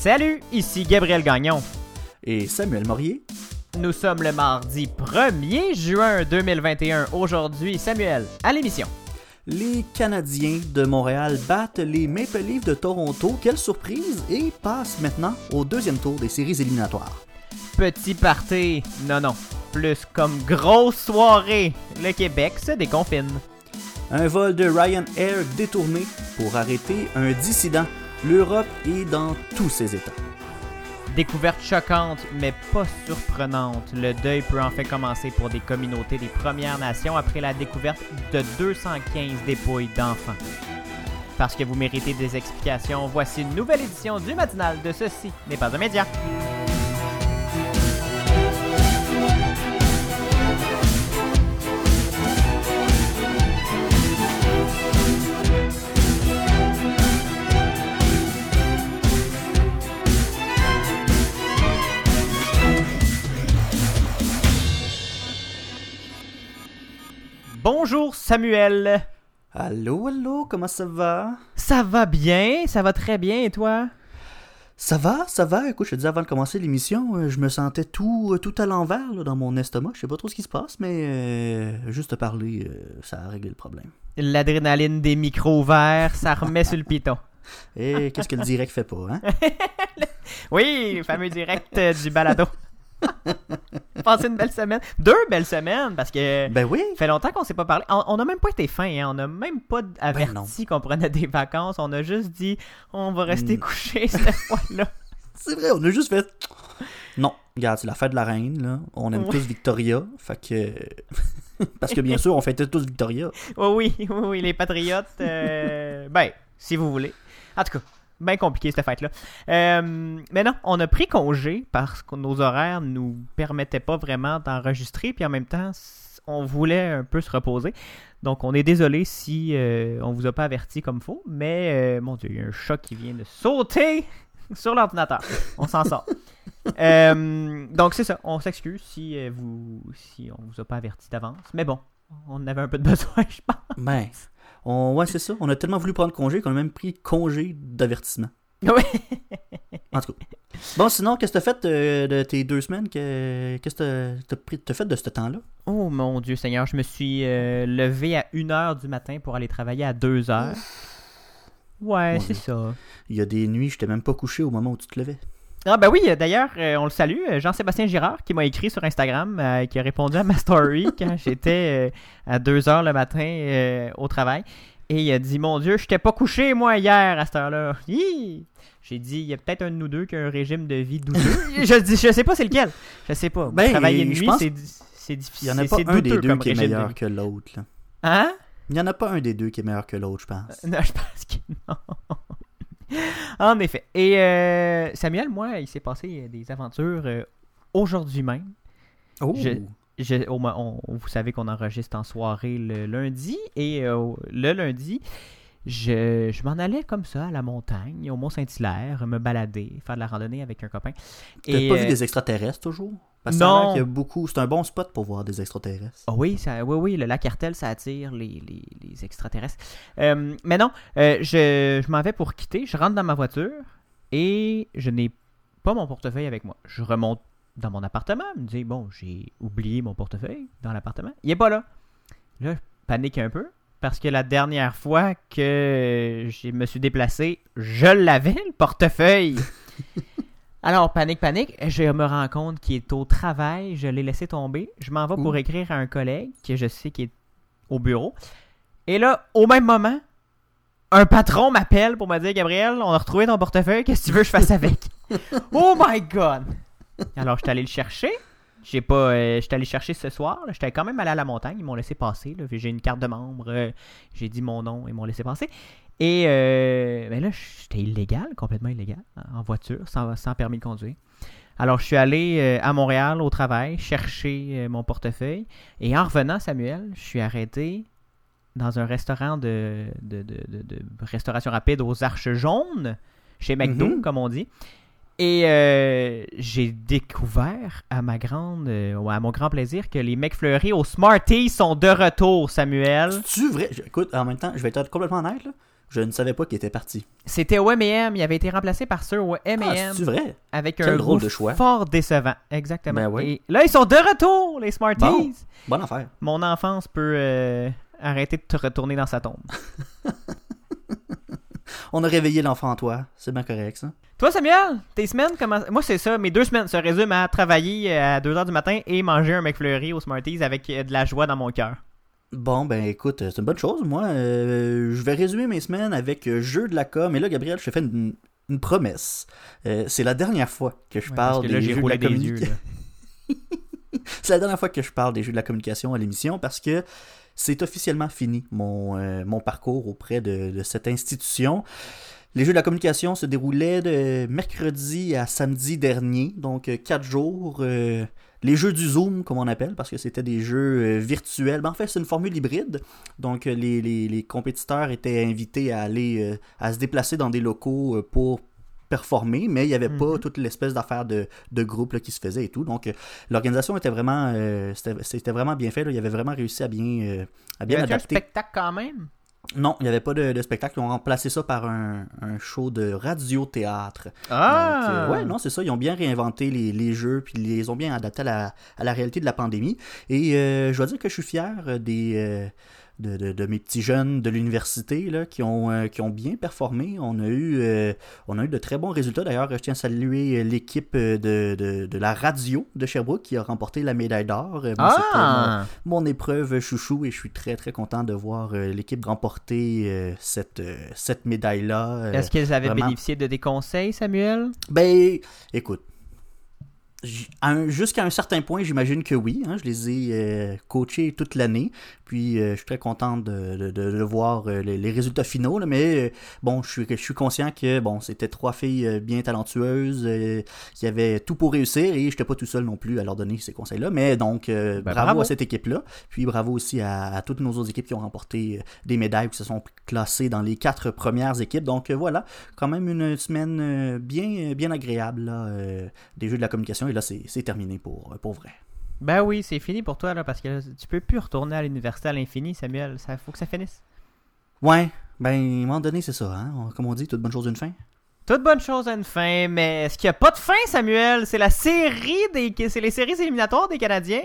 Salut, ici Gabriel Gagnon. Et Samuel Morier. Nous sommes le mardi 1er juin 2021. Aujourd'hui, Samuel, à l'émission. Les Canadiens de Montréal battent les Maple Leafs de Toronto. Quelle surprise! Et passent maintenant au deuxième tour des séries éliminatoires. Petit party. Non, non. Plus comme grosse soirée. Le Québec se déconfine. Un vol de Ryanair détourné pour arrêter un dissident. L'Europe est dans tous ses états. Découverte choquante, mais pas surprenante. Le deuil peut en fait commencer pour des communautés des Premières Nations après la découverte de 215 dépouilles d'enfants. Parce que vous méritez des explications, voici une nouvelle édition du matinal de Ceci n'est pas un média. Bonjour Samuel. Allô, allô, comment ça va? Ça va bien, ça va très bien et toi? Ça va, ça va. Écoute, je te disais avant de commencer l'émission, euh, je me sentais tout, euh, tout à l'envers dans mon estomac. Je sais pas trop ce qui se passe, mais euh, juste parler, euh, ça a réglé le problème. L'adrénaline des micros verts, ça remet sur le piton. Et qu'est-ce que le direct fait pas, hein? Oui, le fameux direct du balado. Passez une belle semaine. Deux belles semaines, parce que Ben oui! ça fait longtemps qu'on s'est pas parlé. On- n'a même pas été fin, hein. on n'a même pas Ben averti qu'on prenait des vacances. On a juste dit on va rester Mm. couché cette fois-là. C'est vrai, on a juste fait. Non, regarde, c'est la fête de la reine, là. On aime tous Victoria. Fait que. Parce que bien sûr, on fêtait tous Victoria. Oui, oui, oui, oui, les patriotes. euh, ben, si vous voulez. En tout cas, bien compliqué cette fête-là. Euh, mais non, on a pris congé parce que nos horaires nous permettaient pas vraiment d'enregistrer, puis en même temps, on voulait un peu se reposer. Donc, on est désolé si euh, on vous a pas averti comme faut, mais euh, mon Dieu, il y a un chat qui vient de sauter sur l'ordinateur. On s'en sort. Euh, donc, c'est ça. On s'excuse si, vous, si on vous a pas averti d'avance. Mais bon, on avait un peu de besoin, je pense. Ben, on... ouais, c'est ça. On a tellement voulu prendre congé qu'on a même pris congé d'avertissement. Ouais. En tout cas. Bon, sinon, qu'est-ce que t'as fait euh, de tes deux semaines? Que- Qu'est-ce que t'as- t'as fait de ce temps-là? Oh mon Dieu Seigneur, je me suis euh, levé à 1h du matin pour aller travailler à 2h. Ouais, c'est ça. Il y a des nuits, je t'ai même pas couché au moment où tu te levais. Ah ben oui, d'ailleurs, euh, on le salue, euh, Jean-Sébastien Girard qui m'a écrit sur Instagram, euh, qui a répondu à ma story quand j'étais euh, à 2h le matin au travail. Et il a dit, mon Dieu, je t'ai pas couché moi hier à cette heure-là. J'ai dit, il y a peut-être un de nous deux qui a un régime de vie douteux. je, dis, je sais pas c'est lequel. Je sais pas. Ben, Travailler de nuit, pense- c'est difficile. Il y en a pas un des deux qui est de meilleur que l'autre. Hein? Il y en a pas un des deux qui est meilleur que l'autre, je pense. Non, je pense que non. en effet. Et euh, Samuel, moi, il s'est passé des aventures euh, aujourd'hui même. Oh! Je- Je- au mo- on- vous savez qu'on enregistre en soirée le lundi. Et euh, le lundi, je, je m'en allais comme ça à la montagne, au Mont-Saint-Hilaire, me balader, faire de la randonnée avec un copain. T'as pas euh, vu des extraterrestres toujours? Parce que y a beaucoup. C'est un bon spot pour voir des extraterrestres. Ah oui, ça, oui, oui, le lac ça attire les, les- les extraterrestres. Euh, mais non, euh, je, je m'en vais pour quitter. Je rentre dans ma voiture et je n'ai pas mon portefeuille avec moi. Je remonte dans mon appartement, me dis, bon, j'ai oublié mon portefeuille dans l'appartement. Il est pas là. Là, je panique un peu parce que la dernière fois que je me suis déplacé, je l'avais, le portefeuille. Alors, panique, panique, je me rends compte qu'il est au travail, je l'ai laissé tomber. Je m'en vais pour écrire à un collègue que je sais qui est au bureau. Et là, au même moment, un patron m'appelle pour me dire Gabriel, on a retrouvé ton portefeuille, qu'est-ce que tu veux que je fasse avec? Oh my god Alors, je suis allé le chercher. J'ai pas. euh, j'étais allé le chercher ce soir. J'étais quand même allé à la montagne. Ils m'ont laissé passer. là. J'ai une carte de membre. euh, j'ai dit mon nom. Ils m'ont laissé passer. Et euh, ben là, j'étais illégal, complètement illégal, en voiture, sans, sans permis de conduire. Alors, je suis allé euh, à Montréal au travail chercher euh, mon portefeuille. Et en revenant, Samuel, je suis arrêté dans un restaurant de, de, de- restauration rapide aux Arches Jaunes, chez McDo, Mhm. comme on dit. Et euh, j'ai découvert à ma grande, à mon grand plaisir que les McFlurry au Smarties sont de retour, Samuel. C'est-tu vrai? Écoute, en même temps, je vais être complètement honnête, là. Je ne savais pas qu'il était parti. C'était OM&M. Il avait été remplacé par Sir Ah, OM&M. c'est vrai? avec Quel un drôle goût de choix. fort décevant. Exactement. Ben. Et là, ils sont de retour, les Smarties. Bon. Bonne affaire. Mon enfance peut euh, arrêter de te retourner dans sa tombe. On a réveillé l'enfant en toi. C'est bien correct, ça. Toi, Samuel, tes semaines, comment... Moi, c'est ça. Mes deux semaines se résument à travailler euh, à 2h du matin et manger un McFlurry aux Smarties avec euh, de la joie dans mon cœur. Bon, ben écoute, c'est une bonne chose. Moi, euh, je vais résumer mes semaines avec euh, jeu de la com. Et là, Gabriel, je te fais une, une promesse. Euh, c'est la dernière fois que je Ouais, parle que des jeux de la communication. C'est la dernière fois que je parle des jeux de la communication à l'émission parce que c'est officiellement fini mon, euh, mon parcours auprès de, de cette institution. Les jeux de la communication se déroulaient de mercredi à samedi dernier, donc quatre jours. Les jeux du Zoom, comme on appelle, parce que c'était des jeux euh, virtuels. Ben, en fait, c'est une formule hybride. Donc, euh, les, les- les compétiteurs étaient invités à aller euh, à se déplacer dans des locaux pour performer, mais il n'y avait pas Mhm. toute l'espèce d'affaire de, de groupe là, qui se faisait et tout. Donc, euh, l'organisation était vraiment, euh, c'était vraiment bien fait. là. Il avait vraiment réussi à bien, euh, à Il y bien avait un adapter. spectacle quand même. Non, il n'y avait pas de, de spectacle. Ils ont remplacé ça par un, un show de radio-théâtre. Ah! Donc, euh, ouais, non, c'est ça. Ils ont bien réinventé les, les jeux, puis ils les ont bien adaptés à la, à la réalité de la pandémie. Et euh, je dois dire que je suis fier euh, des, de, de- de mes petits jeunes de l'université là, qui, ont, euh, qui ont bien performé. On a eu, euh, on a eu de très bons résultats. D'ailleurs, je tiens à saluer euh, l'équipe de, de, de la radio de Sherbrooke qui a remporté la médaille d'or. Ah! mon épreuve chouchou et je suis très très content de voir l'équipe remporter cette, cette médaille-là. Est-ce qu'ils avaient vraiment. bénéficié de tes conseils, Samuel? ben, écoute, jusqu'à un certain point, j'imagine que oui. hein, je les ai euh, coachés toute l'année. Puis, euh, je suis très content de, de- de- de voir euh, les, les résultats finaux. là, mais bon, je suis, je suis conscient que bon, c'était trois filles bien talentueuses euh, qui avaient tout pour réussir et je n'étais pas tout seul non plus à leur donner ces conseils-là. Mais donc, Ben, bravo, bravo. à cette équipe-là. Puis, bravo aussi à, à toutes nos autres équipes qui ont remporté des médailles qui se sont classées dans les quatre premières équipes. Donc, voilà, quand même une semaine bien, bien agréable là, euh, des jeux de la communication. Et là, c'est terminé pour, pour vrai. Ben oui, c'est fini pour toi, là, parce que là, tu peux plus retourner à l'université à l'infini, Samuel. Ça faut que ça finisse. Ouais, ben, à un moment donné, c'est ça. Hein? Comme on dit, toute bonne chose d'une fin. Toute bonne chose a une fin, mais ce qui a pas de fin, Samuel, c'est la série des, c'est les séries éliminatoires des Canadiens.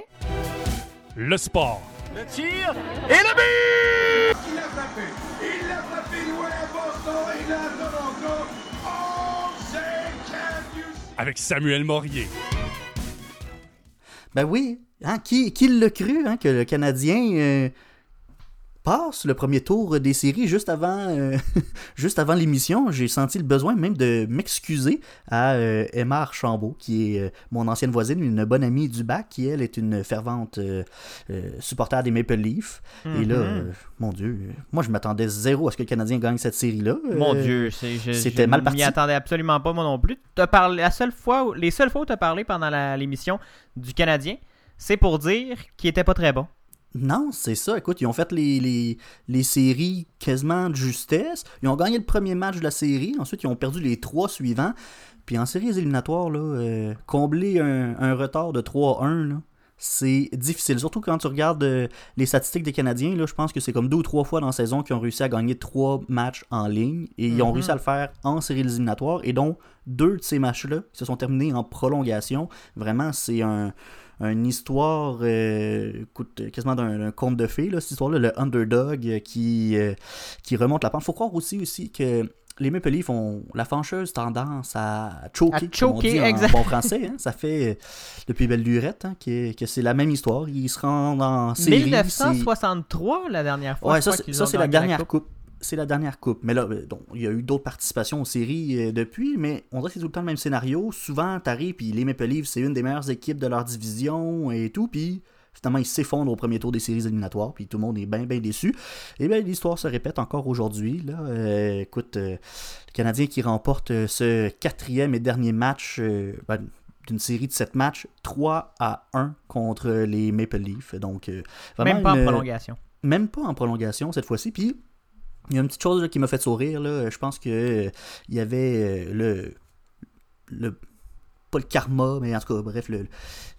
Le sport. Le tir et le but Il l'a frappé Il l'a frappé loin à Boston et là à Toronto Oh, c'est Avec Samuel Morier. Ben oui, hein, qui, qui l'a cru hein, que le Canadien euh, passe le premier tour des séries juste avant, euh, juste avant l'émission. J'ai senti le besoin même de m'excuser à euh, Emma Archambault, qui est euh, mon ancienne voisine, une bonne amie du bac, qui elle est une fervente euh, supporter des Maple Leafs. Et là, Mhm. mon Dieu, moi je m'attendais zéro à ce que le Canadien gagne cette série-là. Mon Dieu, c'est- je, c'était je mal m'y parti. attendais absolument pas moi non plus. Parlé, la seule fois, où- les seules fois où tu as parlé pendant l'émission du Canadien, c'est pour dire qu'il était pas très bon. Non, c'est ça. Écoute, ils ont fait les, les, les séries quasiment de justesse. Ils ont gagné le premier match de la série. Ensuite, ils ont perdu les trois suivants. Puis en séries éliminatoires, là, euh, combler un, un retard de 3-1, là, c'est difficile. Surtout quand tu regardes euh, les statistiques des Canadiens, là, je pense que c'est comme deux ou trois fois dans la saison qu'ils ont réussi à gagner trois matchs en ligne. Et ils ont Mhm. réussi à le faire en séries éliminatoires. Et donc, deux de ces matchs-là se sont terminés en prolongation. Vraiment, c'est un, une histoire euh, écoute, quasiment d'un conte de fées, là, cette histoire-là, le underdog euh, qui, euh, qui remonte la pente. faut croire aussi, aussi que les Maple Leafs ont la fâcheuse tendance à choquer, À comme on choquer, dit en bon français. hein. Ça fait depuis belle lurette hein, que, que c'est la même histoire. Ils se rendent en série. c'est- 1963 la dernière fois. Ouais, ça, c'est- la dernière coupe. coupe. C'est la dernière coupe. Mais là, euh, donc, il y a eu d'autres participations aux séries euh, depuis, mais on dirait que c'est tout le temps le même scénario. Souvent, t'arrives, puis les Maple Leafs, c'est une des meilleures équipes de leur division et tout, puis finalement, ils s'effondrent au premier tour des séries éliminatoires, puis tout le monde est bien, bien déçu. Et bien, l'histoire se répète encore aujourd'hui. Là, Euh, écoute, euh, le Canadien qui remporte ce quatrième et dernier match euh, ben, d'une série de sept matchs, 3 à 1 contre les Maple Leafs. Donc, euh, vraiment Même pas en prolongation. même pas en prolongation cette fois-ci. Puis il y a une petite chose là, qui m'a fait sourire. Là. Je pense que euh, il y avait euh, le, le pas le karma, mais en tout cas, bref, le,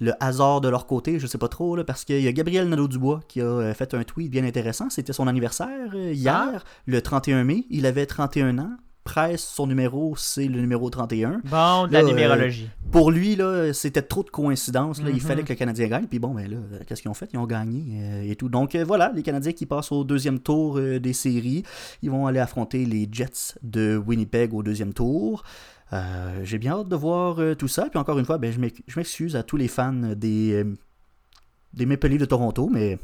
le hasard de leur côté, je sais pas trop, là, parce qu'il y a Gabriel Nadeau-Dubois qui a euh, fait un tweet bien intéressant. C'était son anniversaire hier, le 31 mai. Il avait 31 ans. Presse, son numéro, c'est le numéro 31. Bon, de la euh, numérologie. Pour lui, là, c'était trop de coïncidences. Là. Il Mhm. fallait que le Canadien gagne. Puis bon, ben là, euh, qu'est-ce qu'ils ont fait? Ils ont gagné euh, et tout. Donc euh, voilà, les Canadiens qui passent au deuxième tour des séries. Ils vont aller affronter les Jets de Winnipeg au deuxième tour. J'ai bien hâte de voir tout ça. Puis encore une fois, ben, je m'ex- je m'excuse à tous les fans des, des Maple Leafs de Toronto, mais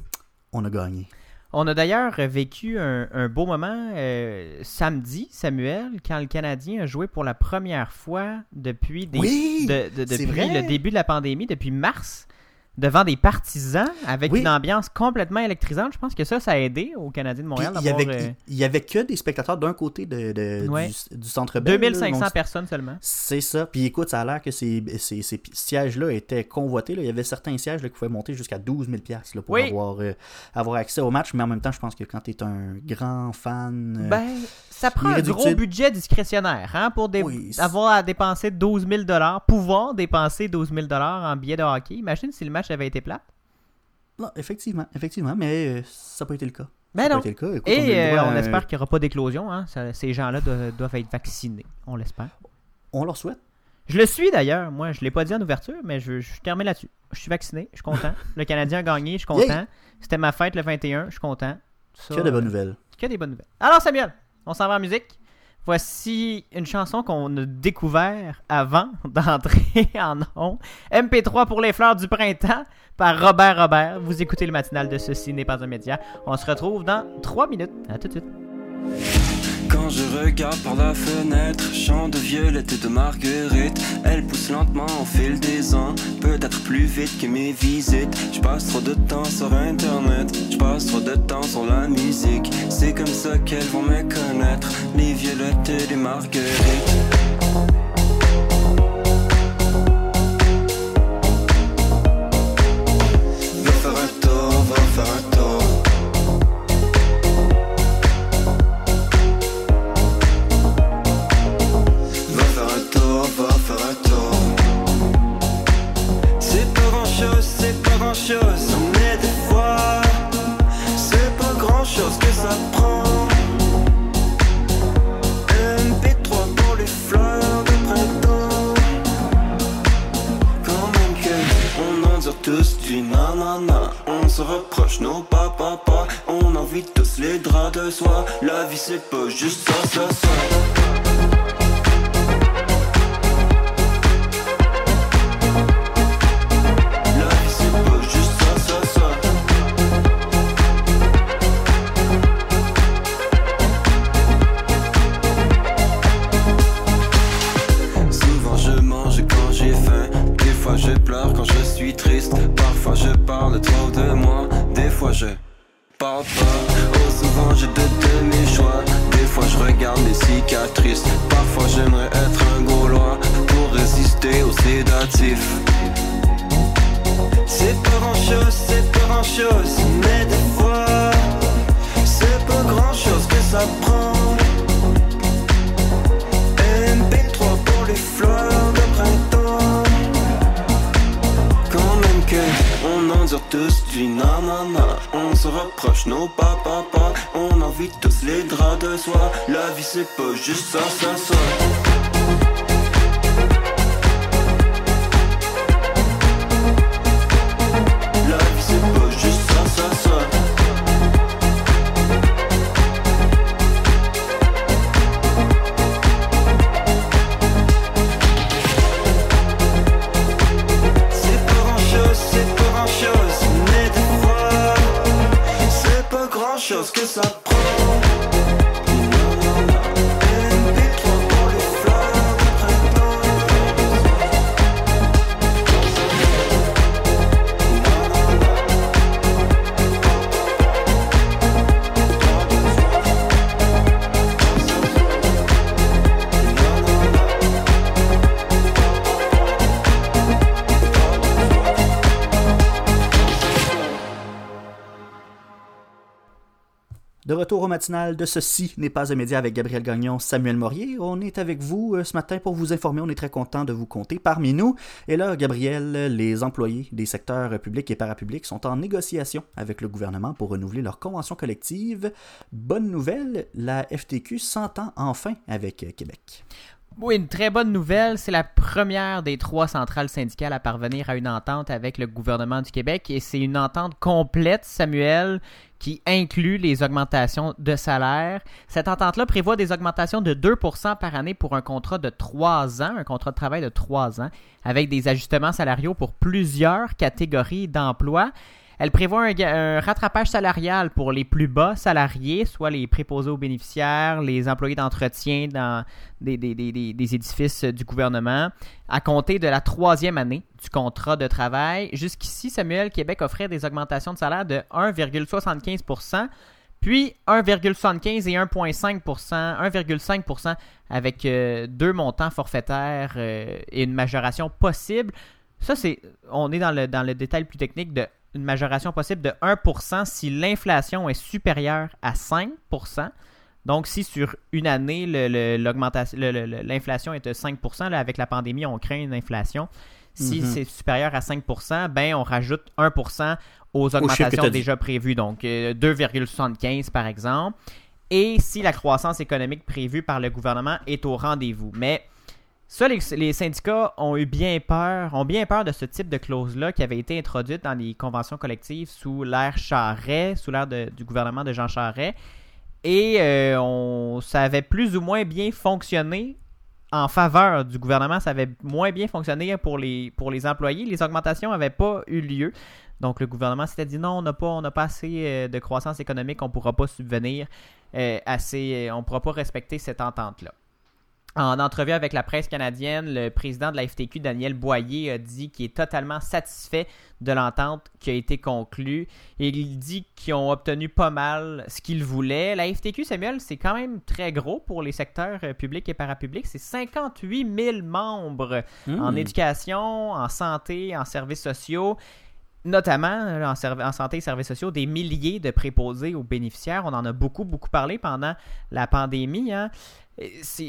on a gagné. On a d'ailleurs vécu un, un beau moment euh, samedi, Samuel, quand le Canadien a joué pour la première fois depuis, des- Oui, de- de- c'est depuis vrai. le début de la pandémie, depuis mars, devant des partisans avec Oui. une ambiance complètement électrisante. Je pense que ça, ça a aidé aux Canadiens de Montréal il y, avait, euh, il y avait que des spectateurs d'un côté de, de- Ouais. du, du centre Bell. là. 2500 Donc, personnes seulement. C'est ça. Puis écoute, ça a l'air que ces, ces, ces sièges-là étaient convoités. là. Il y avait certains sièges là, qui pouvaient monter jusqu'à 12 000 piastres, là, pour Oui. avoir, euh, avoir accès au match. Mais en même temps, je pense que quand tu es un grand fan. euh, Ben, ça prend un gros budget discrétionnaire hein, pour Oui, avoir à dépenser 12 000 pouvoir dépenser 12 000 en billets de hockey. Imagine si le match avait été plate. non, effectivement, effectivement, mais euh, ça n'a pas été le cas. Ben non. pas été le cas. Écoute, Et euh, on un- espère qu'il n'y aura pas d'éclosion. Hein. Ça- ces gens-là do- doivent être vaccinés. On l'espère. On leur souhaite. Je le suis d'ailleurs. Moi, je ne l'ai pas dit en ouverture, mais je, je termine là-dessus. Je suis vacciné. Je suis content. le Canadien a gagné. Je suis content. C'était ma fête le 21. Je suis content. Ça, Que de bonnes euh, nouvelles. que des bonnes nouvelles. Alors, Samuel, on s'en va en musique. Voici une chanson qu'on a découvert avant d'entrer en ondes. MP3 pour les fleurs du printemps par Robert Robert. Vous écoutez le matinal de Ceci n'est pas un média. On se retrouve dans 3 minutes. À tout de suite. Quand je regarde par la fenêtre, chant de violette et de marguerite, elle pousse lentement au fil des ans, peut-être plus vite que mes visites. Je passe trop de temps sur internet, je passe trop de temps sur la musique. C'est comme ça qu'elles vont me connaître, les violettes et les marguerites. On se reproche nos papa, on envie tous les draps de soie. La vie c'est pas juste ça, ça, ça. De retour au matinal de Ceci n'est pas un média avec Gabriel Gagnon, Samuel Morier. On est avec vous euh, ce matin pour vous informer. On est très content de vous compter parmi nous. Et là, Gabriel, les employés des secteurs publics et parapublics sont en négociation avec le gouvernement pour renouveler leur convention collective. Bonne nouvelle, la FTQ s'entend enfin avec Québec. Oui, une très bonne nouvelle. C'est la première des trois centrales syndicales à parvenir à une entente avec le gouvernement du Québec et c'est une entente complète, Samuel, qui inclut les augmentations de salaire. Cette entente-là prévoit des augmentations de 2% par année pour un contrat de 3 ans, un contrat de travail de 3 ans, avec des ajustements salariaux pour plusieurs catégories d'emplois. Elle prévoit un, rattrapage salarial pour les plus bas salariés, soit les préposés aux bénéficiaires, les employés d'entretien dans des, des- des- des- édifices du gouvernement, à compter de la troisième année du contrat de travail. Jusqu'ici, Samuel Québec offrait des augmentations de salaire de 1,75% puis 1,75 et 1,5% 1,5% avec euh, deux montants forfaitaires euh, et une majoration possible. Ça, c'est. On est dans le, dans le détail plus technique de une majoration possible de 1% si l'inflation est supérieure à 5%. Donc, si sur une année, le- le- le- l'inflation est de 5%, là, avec la pandémie, on craint une inflation. Si Mhm. c'est supérieur à 5%, ben, on rajoute 1% aux augmentations déjà prévues. Donc, euh, 2,75 par exemple. Et si la croissance économique prévue par le gouvernement est au rendez-vous. Mais ça, les, syndicats ont eu bien peur, ont bien peur de ce type de clause-là qui avait été introduite dans les conventions collectives sous l'ère Charret, sous l'ère du gouvernement de Jean Charret. Et euh, on, ça avait plus ou moins bien fonctionné en faveur du gouvernement. Ça avait moins bien fonctionné pour les, employés. Les augmentations n'avaient pas eu lieu. Donc le gouvernement s'était dit non, on n'a pas, on n'a pas assez euh, de croissance économique, on ne pourra pas subvenir euh, assez, euh, on ne pourra pas respecter cette entente-là. En entrevue avec la presse canadienne, le président de la FTQ, Daniel Boyer, a dit qu'il est totalement satisfait de l'entente qui a été conclue. Il dit qu'ils ont obtenu pas mal ce qu'ils voulaient. La FTQ, Samuel, c'est quand même très gros pour les secteurs euh, publics et parapublics. C'est 58 000 membres en Hmm. éducation, en santé, en services sociaux, notamment en santé et services sociaux, des milliers de préposés aux bénéficiaires. On en a beaucoup, beaucoup parlé pendant la pandémie. hein.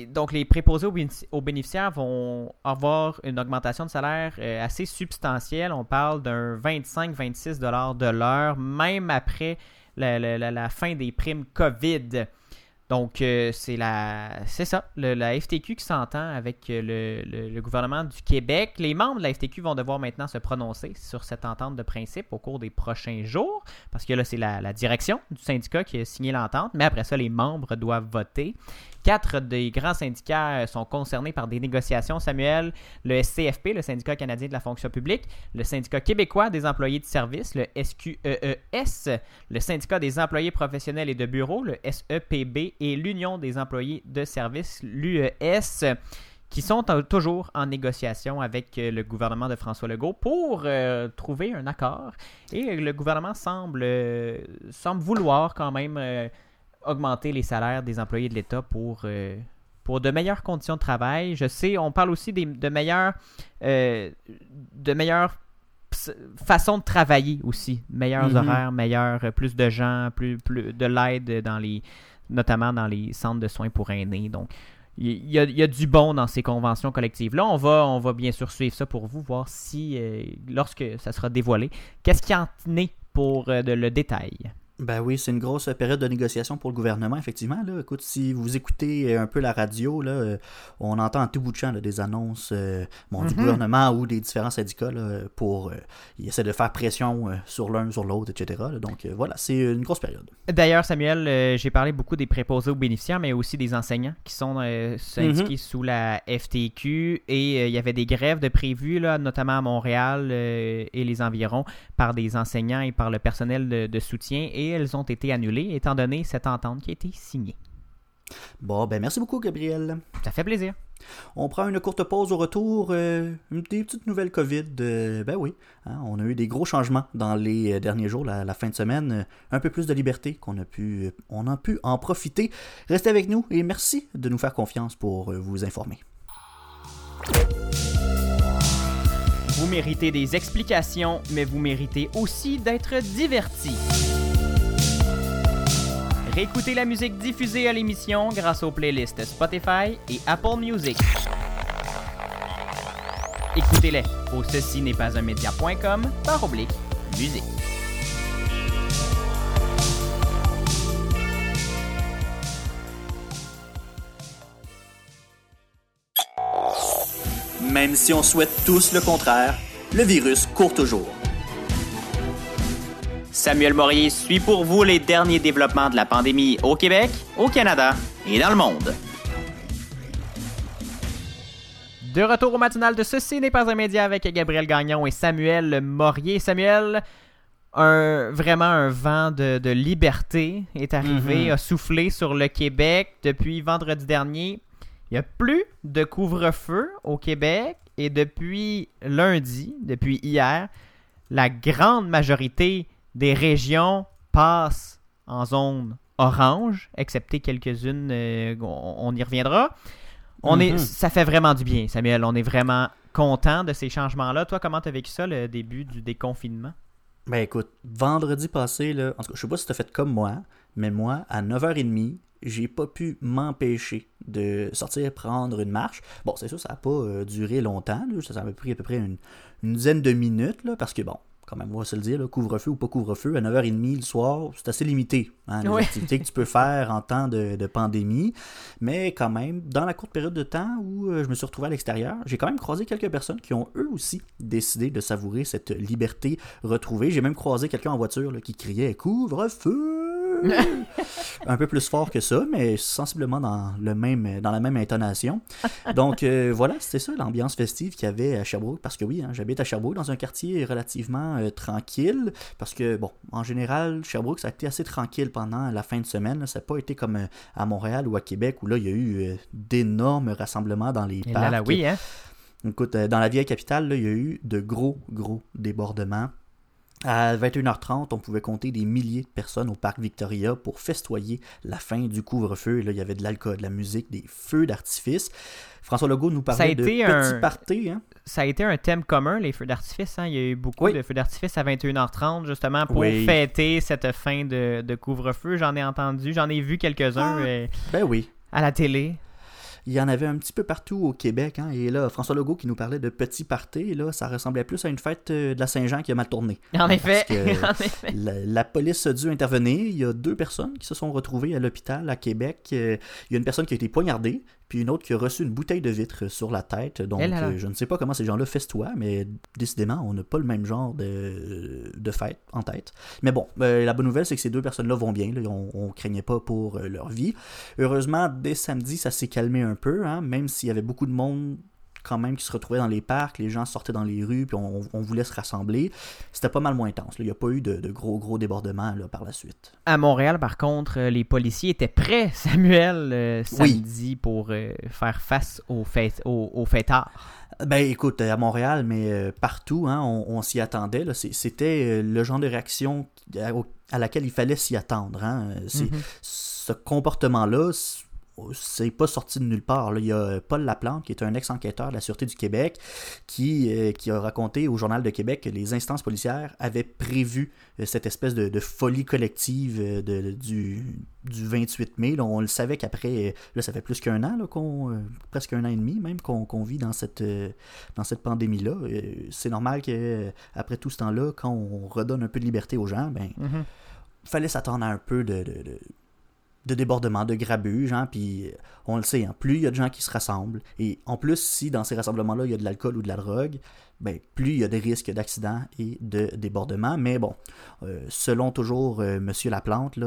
Donc, les préposés aux, bénéfici- aux bénéficiaires vont avoir une augmentation de salaire euh, assez substantielle. On parle d'un 25-26 de l'heure, même après la, fin des primes COVID. Donc, euh, c'est la, c'est ça, le- la FTQ qui s'entend avec euh, le, gouvernement du Québec. Les membres de la FTQ vont devoir maintenant se prononcer sur cette entente de principe au cours des prochains jours, parce que là, c'est la direction du syndicat qui a signé l'entente, mais après ça, les membres doivent voter. Quatre des grands syndicats euh, sont concernés par des négociations, Samuel, le SCFP, le syndicat canadien de la fonction publique, le syndicat québécois des employés de service, le SQEES, le syndicat des employés professionnels et de bureau, le SEPB, et l'Union des employés de service, l'UES, qui sont toujours en négociation avec euh, le gouvernement de François Legault pour euh, trouver un accord. Et le gouvernement semble, semble vouloir quand même augmenter les salaires des employés de l'État pour, euh, pour de meilleures conditions de travail. Je sais, on parle aussi des, de meilleures, euh, de meilleures façons de travailler aussi. Meilleurs Mhm. horaires, meilleurs, euh, plus de gens, plus, plus de l'aide dans les, notamment dans les centres de soins pour aînés. Donc, il il y, a, il y a du bon dans ces conventions collectives-là. On va, on va bien sûr suivre ça pour vous, voir si, euh, lorsque ça sera dévoilé, qu'est-ce qui en est pour euh, de- le détail? Ben oui, c'est une grosse période de négociation pour le gouvernement, effectivement. Là. Écoute, si vous écoutez un peu la radio, là, euh, on entend en tout bout de champ là, des annonces euh, bon, du Mhm. gouvernement ou des différents syndicats là, pour. euh, ils essaient de faire pression euh, sur l'un, sur l'autre, etc. Donc euh, voilà, c'est une grosse période. D'ailleurs, Samuel, euh, j'ai parlé beaucoup des préposés aux bénéficiaires, mais aussi des enseignants qui sont euh, syndiqués sous la FTQ. Et euh, il y avait des grèves de prévues, là, notamment à Montréal euh, et les environs, par des enseignants et par le personnel de, de soutien. Et elles ont été annulées, étant donné cette entente qui a été signée. Bon, ben merci beaucoup, Gabriel. Ça fait plaisir. On prend une courte pause au retour. euh, une des petites nouvelles COVID. euh, ben oui, hein, on a eu des gros changements dans les euh, derniers jours, la, la fin de semaine. un peu plus de liberté qu'on a pu, on a pu en profiter. Restez avec nous et merci de nous faire confiance pour vous informer. Vous méritez des explications, mais vous méritez aussi d'être divertis. Réécoutez la musique diffusée à l'émission grâce aux playlists Spotify et Apple Music. Écoutez-les au ceci n'est pas un média.com par oblique musique. Même si on souhaite tous le contraire, le virus court toujours. Samuel Morier suit pour vous les derniers développements de la pandémie au Québec, au Canada et dans le monde. De retour au matinal de Ceci n'est pas un média avec Gabriel Gagnon et Samuel Morier. Samuel, un, vraiment un vent de, de liberté est arrivé, Mhm. a soufflé sur le Québec depuis vendredi dernier. Il n'y a plus de couvre-feu au Québec et depuis lundi, depuis hier, la grande majorité des régions passent en zone orange, excepté quelques-unes, euh, on, on y reviendra. On est, Mhm. ça fait vraiment du bien, Samuel. On est vraiment content de ces changements-là. Toi, comment tu as vécu ça, le début du déconfinement? Ben écoute, vendredi passé, là, en tout cas, je sais pas si t'as fait comme moi, mais moi, à 9h30, j'ai pas pu m'empêcher de sortir prendre une marche. Bon, c'est sûr, ça n'a pas euh, duré longtemps, là, ça m'a pris à peu près une, une dizaine de minutes, là, parce que bon, quand même, on va se le dire, couvre-feu ou pas couvre-feu, à 9h30 le soir, c'est assez limité, hein, les Ouais. activités que tu peux faire en temps de, de pandémie, mais quand même, dans la courte période de temps où euh, je me suis retrouvé à l'extérieur, j'ai quand même croisé quelques personnes qui ont eux aussi décidé de savourer cette liberté retrouvée. J'ai même croisé quelqu'un en voiture là, qui criait couvre-feu un peu plus fort que ça, mais sensiblement dans, le même, dans la même intonation. Donc euh, voilà, c'était ça l'ambiance festive qu'il y avait à Sherbrooke, parce que oui, hein, j'habite à Sherbrooke dans un quartier relativement euh, tranquille, parce que bon, en général, Sherbrooke, ça a été assez tranquille pendant la fin de semaine. là. Ça n'a pas été comme euh, à Montréal ou à Québec, où là, il y a eu d'énormes rassemblements dans les Et parcs. là, là, oui, hein? Écoute, dans la vieille capitale, là, il y a eu de gros, gros débordements. À 21h30, on pouvait compter des milliers de personnes au parc Victoria pour festoyer la fin du couvre-feu. Là, il y avait de l'alcool, de la musique, des feux d'artifice. François Legault nous parlait de petits un- parties. Hein? Ça a été un thème commun, les feux d'artifice. hein. Il y a eu beaucoup Oui. de feux d'artifice à 21h30, justement, pour Oui. fêter cette fin de, de couvre-feu. J'en ai entendu, j'en ai vu quelques-uns Ah. Ben oui. à la télé. Il y en avait un petit peu partout au Québec. Hein? Et là, François Legault qui nous parlait de petits parties, là, ça ressemblait plus à une fête euh, de la Saint-Jean qui a mal tourné. En effet. en effet. La, la police a dû intervenir. Il y a deux personnes qui se sont retrouvées à l'hôpital à Québec. Euh, Il y a une personne qui a été poignardée, puis une autre qui a reçu une bouteille de vitre sur la tête. Donc, Eh là là. euh, je ne sais pas comment ces gens-là festoient, mais décidément, on n'a pas le même genre de, de fête en tête. Mais bon, euh, la bonne nouvelle, c'est que ces deux personnes-là vont bien. là. on, on craignait pas pour euh, leur vie. Heureusement, dès samedi, ça s'est calmé un peu, hein, même s'il y avait beaucoup de monde quand même qui se retrouvait dans les parcs, les gens sortaient dans les rues, puis on, on voulait se rassembler. C'était pas mal moins intense. là. Il n'y a pas eu de, de gros, gros débordements là, par la suite. À Montréal, par contre, euh, les policiers étaient prêts, Samuel, euh, Oui. samedi, pour euh, faire face aux, fêtes, aux, aux fêtards. Ben écoute, à Montréal, mais euh, partout, hein, on, on s'y attendait. C'était euh, le genre de réaction à, laquelle il fallait s'y attendre. hein. Euh, Mhm. Ce comportement-là, c'est pas sorti de nulle part. là. Il y a Paul Laplante, qui est un ex-enquêteur de la Sûreté du Québec, qui, euh, qui a raconté au Journal de Québec que les instances policières avaient prévu euh, cette espèce de, de folie collective euh, de- du, du 28 mai. là. on le savait qu'après, là, ça fait plus qu'un an, là, qu'on, presque un an et demi même, qu'on, qu'on vit dans cette, dans cette pandémie-là. C'est normal qu'après tout ce temps-là, quand on redonne un peu de liberté aux gens, ben, Mhm. fallait s'attendre à un peu de, de, de, de débordement, de grabuge, hein, puis euh, on le sait, hein, plus il y a de gens qui se rassemblent, et en plus, si dans ces rassemblements-là, il y a de l'alcool ou de la drogue, ben, plus il y a des risques d'accidents et de débordement. Mais bon, euh, selon toujours euh, Monsieur Laplante,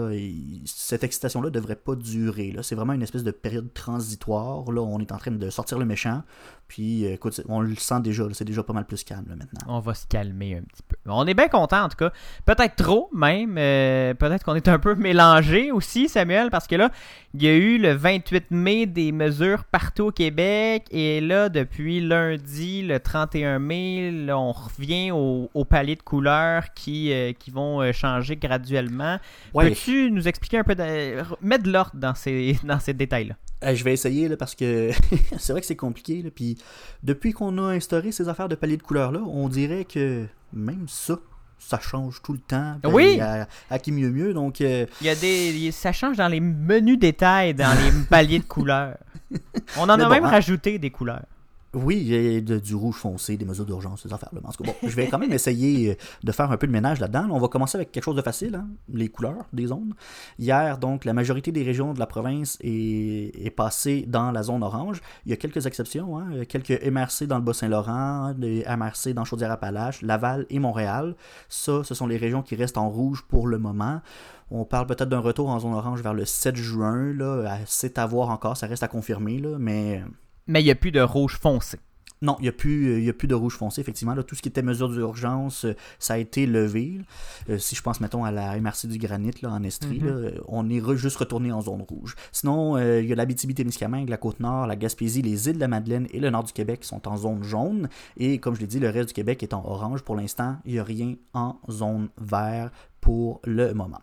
cette excitation-là devrait pas durer. C'est vraiment une espèce de période transitoire. Là, on est en train de sortir le méchant, puis euh, écoute, on le sent déjà, c'est déjà pas mal plus calme là, maintenant. On va se calmer un petit peu. On est bien content en tout cas. Peut-être trop même. euh, Peut-être qu'on est un peu mélangé aussi, Samuel, parce que là, il y a eu le 28 mai des mesures partout au Québec. Et là, depuis lundi, le 31 mai, là, on revient au, au palier de couleurs qui, euh, qui vont changer graduellement. Ouais. Peux-tu nous expliquer un peu, de... mettre de l'ordre dans ces, dans ces détails-là? Je vais essayer là, parce que c'est vrai que c'est compliqué. Là, puis depuis qu'on a instauré ces affaires de palier de couleurs là, on dirait que même ça, ça change tout le temps. puis Oui. À, à qui mieux mieux. Donc, euh, Il y a des, ça change dans les menus détails, dans les paliers de couleurs. On en Mais a bon, même hein. rajouté des couleurs. Oui, il y a de- du rouge foncé, des mesures d'urgence, ces affaires-là. Bon, je vais quand même essayer euh, de faire un peu de ménage là-dedans. On va commencer avec quelque chose de facile, hein, les couleurs des zones. Hier, donc, la majorité des régions de la province est, est passée dans la zone orange. Il y a quelques exceptions, hein, quelques MRC dans le Bas-Saint-Laurent, des MRC dans Chaudière-Appalaches, Laval et Montréal. Ça, ce sont les régions qui restent en rouge pour le moment. On parle peut-être d'un retour en zone orange vers le 7 juin. Là. C'est à voir encore, ça reste à confirmer, là, mais... Mais il n'y a plus de rouge foncé. Non, il n'y a, plus, euh, il y a plus de rouge foncé, effectivement. Là, tout ce qui était mesure d'urgence, euh, ça a été levé. Euh, si je pense, mettons, à la MRC du Granit, là, en Estrie, Mhm. là, on est re- juste retourné en zone rouge. Sinon, euh, il y a l'Abitibi-Témiscamingue, la Côte-Nord, la Gaspésie, les îles de la Madeleine et le nord du Québec qui sont en zone jaune. Et comme je l'ai dit, le reste du Québec est en orange. Pour l'instant, il n'y a rien en zone vert pour le moment.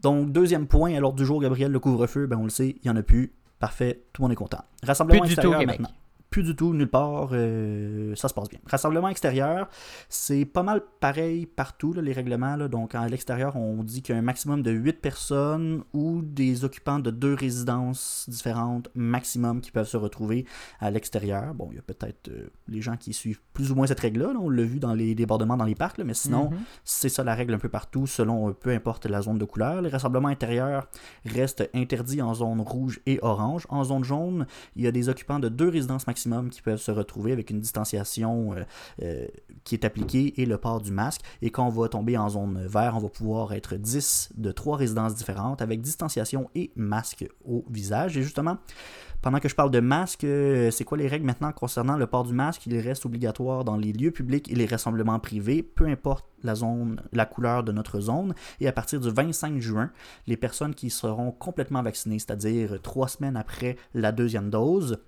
Donc, deuxième point à l'ordre du jour, Gabriel, le couvre-feu, ben on le sait, il n'y en a plus. Parfait, tout le monde est content. Plus Rassemblement du tout maintenant plus du tout nulle part, euh, ça se passe bien. Rassemblement extérieur, c'est pas mal pareil partout, là, les règlements. là. Donc, à l'extérieur, on dit qu'il y a un maximum de 8 personnes ou des occupants de deux résidences différentes maximum qui peuvent se retrouver à l'extérieur. Bon, il y a peut-être euh, les gens qui suivent plus ou moins cette règle-là. là. On l'a vu dans les débordements dans les parcs, mais sinon, Mhm. c'est ça la règle un peu partout, selon euh, peu importe la zone de couleur. Les rassemblements intérieurs restent interdits en zone rouge et orange. En zone jaune, il y a des occupants de deux résidences maximum qui peuvent se retrouver avec une distanciation euh, euh, qui est appliquée et le port du masque. Et quand on va tomber en zone vert, on va pouvoir être 10 de trois résidences différentes avec distanciation et masque au visage. Et justement, pendant que je parle de masque, euh, c'est quoi les règles maintenant concernant le port du masque? Il reste obligatoire dans les lieux publics et les rassemblements privés, peu importe la couleur de notre zone. Et à partir du 25 juin, les personnes qui seront complètement vaccinées, c'est-à-dire trois semaines après la deuxième dose,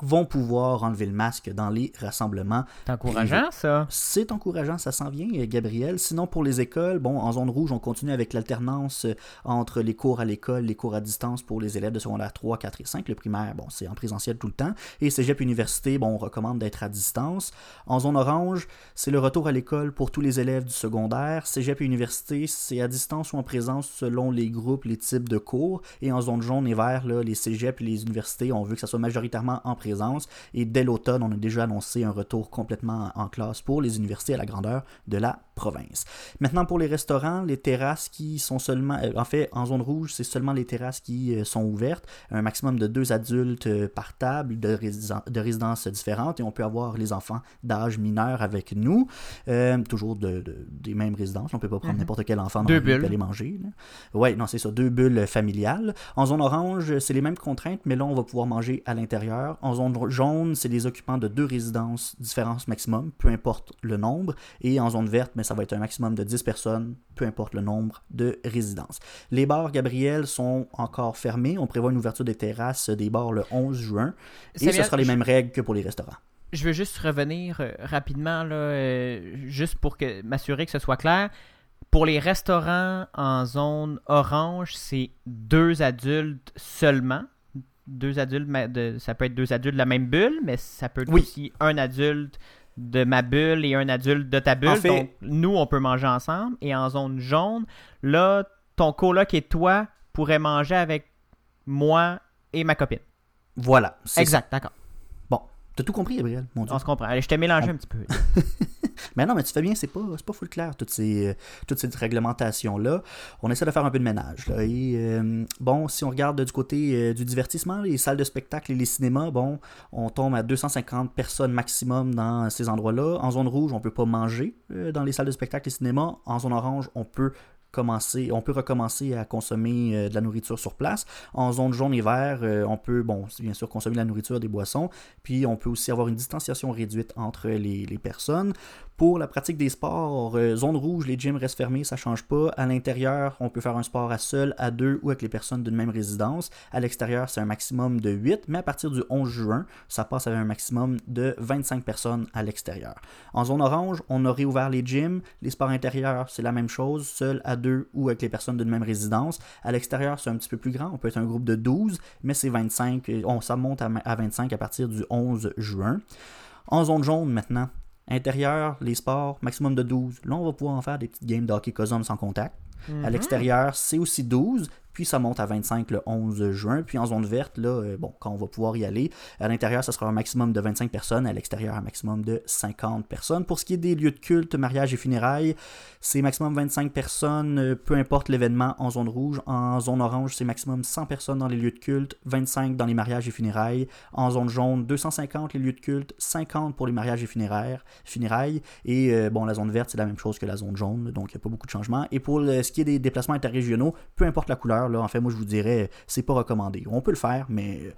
vont pouvoir enlever le masque dans les rassemblements C'est encourageant, ça. c'est encourageant, ça s'en vient, Gabriel. Sinon, pour les écoles, bon, en zone rouge, on continue avec l'alternance euh, entre les cours à l'école, les cours à distance pour les élèves de secondaire 3, 4 et 5. Le primaire, bon, c'est en présentiel tout le temps. Et cégep université, bon, on recommande d'être à distance. En zone orange, c'est le retour à l'école pour tous les élèves du secondaire. Cégep et université, c'est à distance ou en présence selon les groupes, les types de cours. Et en zone jaune et vert, là, les cégeps et les universités, on veut que ça soit majoritairement en présence. Et dès l'automne, on a déjà annoncé un retour complètement en classe pour les universités à la grandeur de la province. Maintenant, pour les restaurants, les terrasses qui sont seulement... euh, en fait, en zone rouge, c'est seulement les terrasses qui euh, sont ouvertes. Un maximum de deux adultes euh, par table de, de résidences différentes. Et on peut avoir les enfants d'âge mineur avec nous. Euh, toujours de, de- des mêmes résidences. On ne peut pas prendre Mhm. n'importe quel enfant dans Deux bulles. aller manger. Oui, non, c'est ça. Deux bulles familiales. En zone orange, c'est les mêmes contraintes, mais là, on va pouvoir manger à l'intérieur. En zone jaune, c'est les occupants de deux résidences, différence maximum, peu importe le nombre. Et en zone verte, mais ça va être un maximum de 10 personnes, peu importe le nombre de résidences. Les bars, Gabriel, sont encore fermés. On prévoit une ouverture des terrasses des bars le 11 juin. Et ce sera les mêmes règles que pour les restaurants. Je veux juste revenir euh, rapidement, là, euh, juste pour que m'assurer que ce soit clair. Pour les restaurants en zone orange, c'est deux adultes seulement. Deux adultes, ça peut être deux adultes de la même bulle, mais ça peut être Oui. aussi un adulte de ma bulle et un adulte de ta bulle. En fait- Donc, nous, on peut manger ensemble. Et en zone jaune, là, ton coloc et toi pourraient manger avec moi et ma copine. Voilà. Exact, d'accord. T'as tout compris, Gabriel, mon Dieu. On se comprend. Allez, je t'ai mélangé un petit peu. Mais non, mais tu fais bien, c'est pas, pas full clair, toutes ces, euh, toute cette réglementation-là. On essaie de faire un peu de ménage. Là. Et, euh, bon, si on regarde du côté euh, du divertissement, les salles de spectacle et les cinémas, bon, on tombe à 250 personnes maximum dans ces endroits-là. En zone rouge, on peut pas manger euh, dans les salles de spectacle et cinéma. En zone orange, on peut on peut recommencer à consommer euh, de la nourriture sur place. En zone jaune et vert, euh, on peut, bon, bien sûr, consommer de la nourriture, des boissons, puis on peut aussi avoir une distanciation réduite entre les personnes. Pour la pratique des sports, euh, zone rouge, les gyms restent fermés, ça change pas. À l'intérieur, on peut faire un sport à seul, à deux ou avec les personnes d'une même résidence. À l'extérieur, c'est un maximum de 8, mais à partir du 11 juin, ça passe avec un maximum de 25 personnes à l'extérieur. En zone orange, on a réouvert les gyms. Les sports intérieurs, c'est la même chose, seul, à deux ou avec les personnes d'une même résidence. À l'extérieur, c'est un petit peu plus grand. On peut être un groupe de 12, mais c'est 25. euh, On, ça monte à, à 25 à partir du 11 juin. En zone jaune maintenant, Intérieur, les sports, maximum de 12. Là, on va pouvoir en faire des petites games de hockey cosum sans contact. À Mhm. l'extérieur, c'est aussi 12, puis ça monte à 25 le 11 juin. Puis en zone verte, là, euh, bon, quand on va pouvoir y aller, à l'intérieur, ça sera un maximum de 25 personnes, à l'extérieur, un maximum de 50 personnes. Pour ce qui est des lieux de culte, mariage et funérailles, c'est maximum 25 personnes, euh, peu importe l'événement en zone rouge. En zone orange, c'est maximum 100 personnes dans les lieux de culte, 25 dans les mariages et funérailles. En zone jaune, 250 les lieux de culte, 50 pour les mariages et funérailles. Et euh, bon, la zone verte, c'est la même chose que la zone jaune, donc il n'y a pas beaucoup de changements. Et pour ce qui est des déplacements interrégionaux, peu importe la couleur, là, en fait, moi je vous dirais, c'est pas recommandé. On peut le faire, mais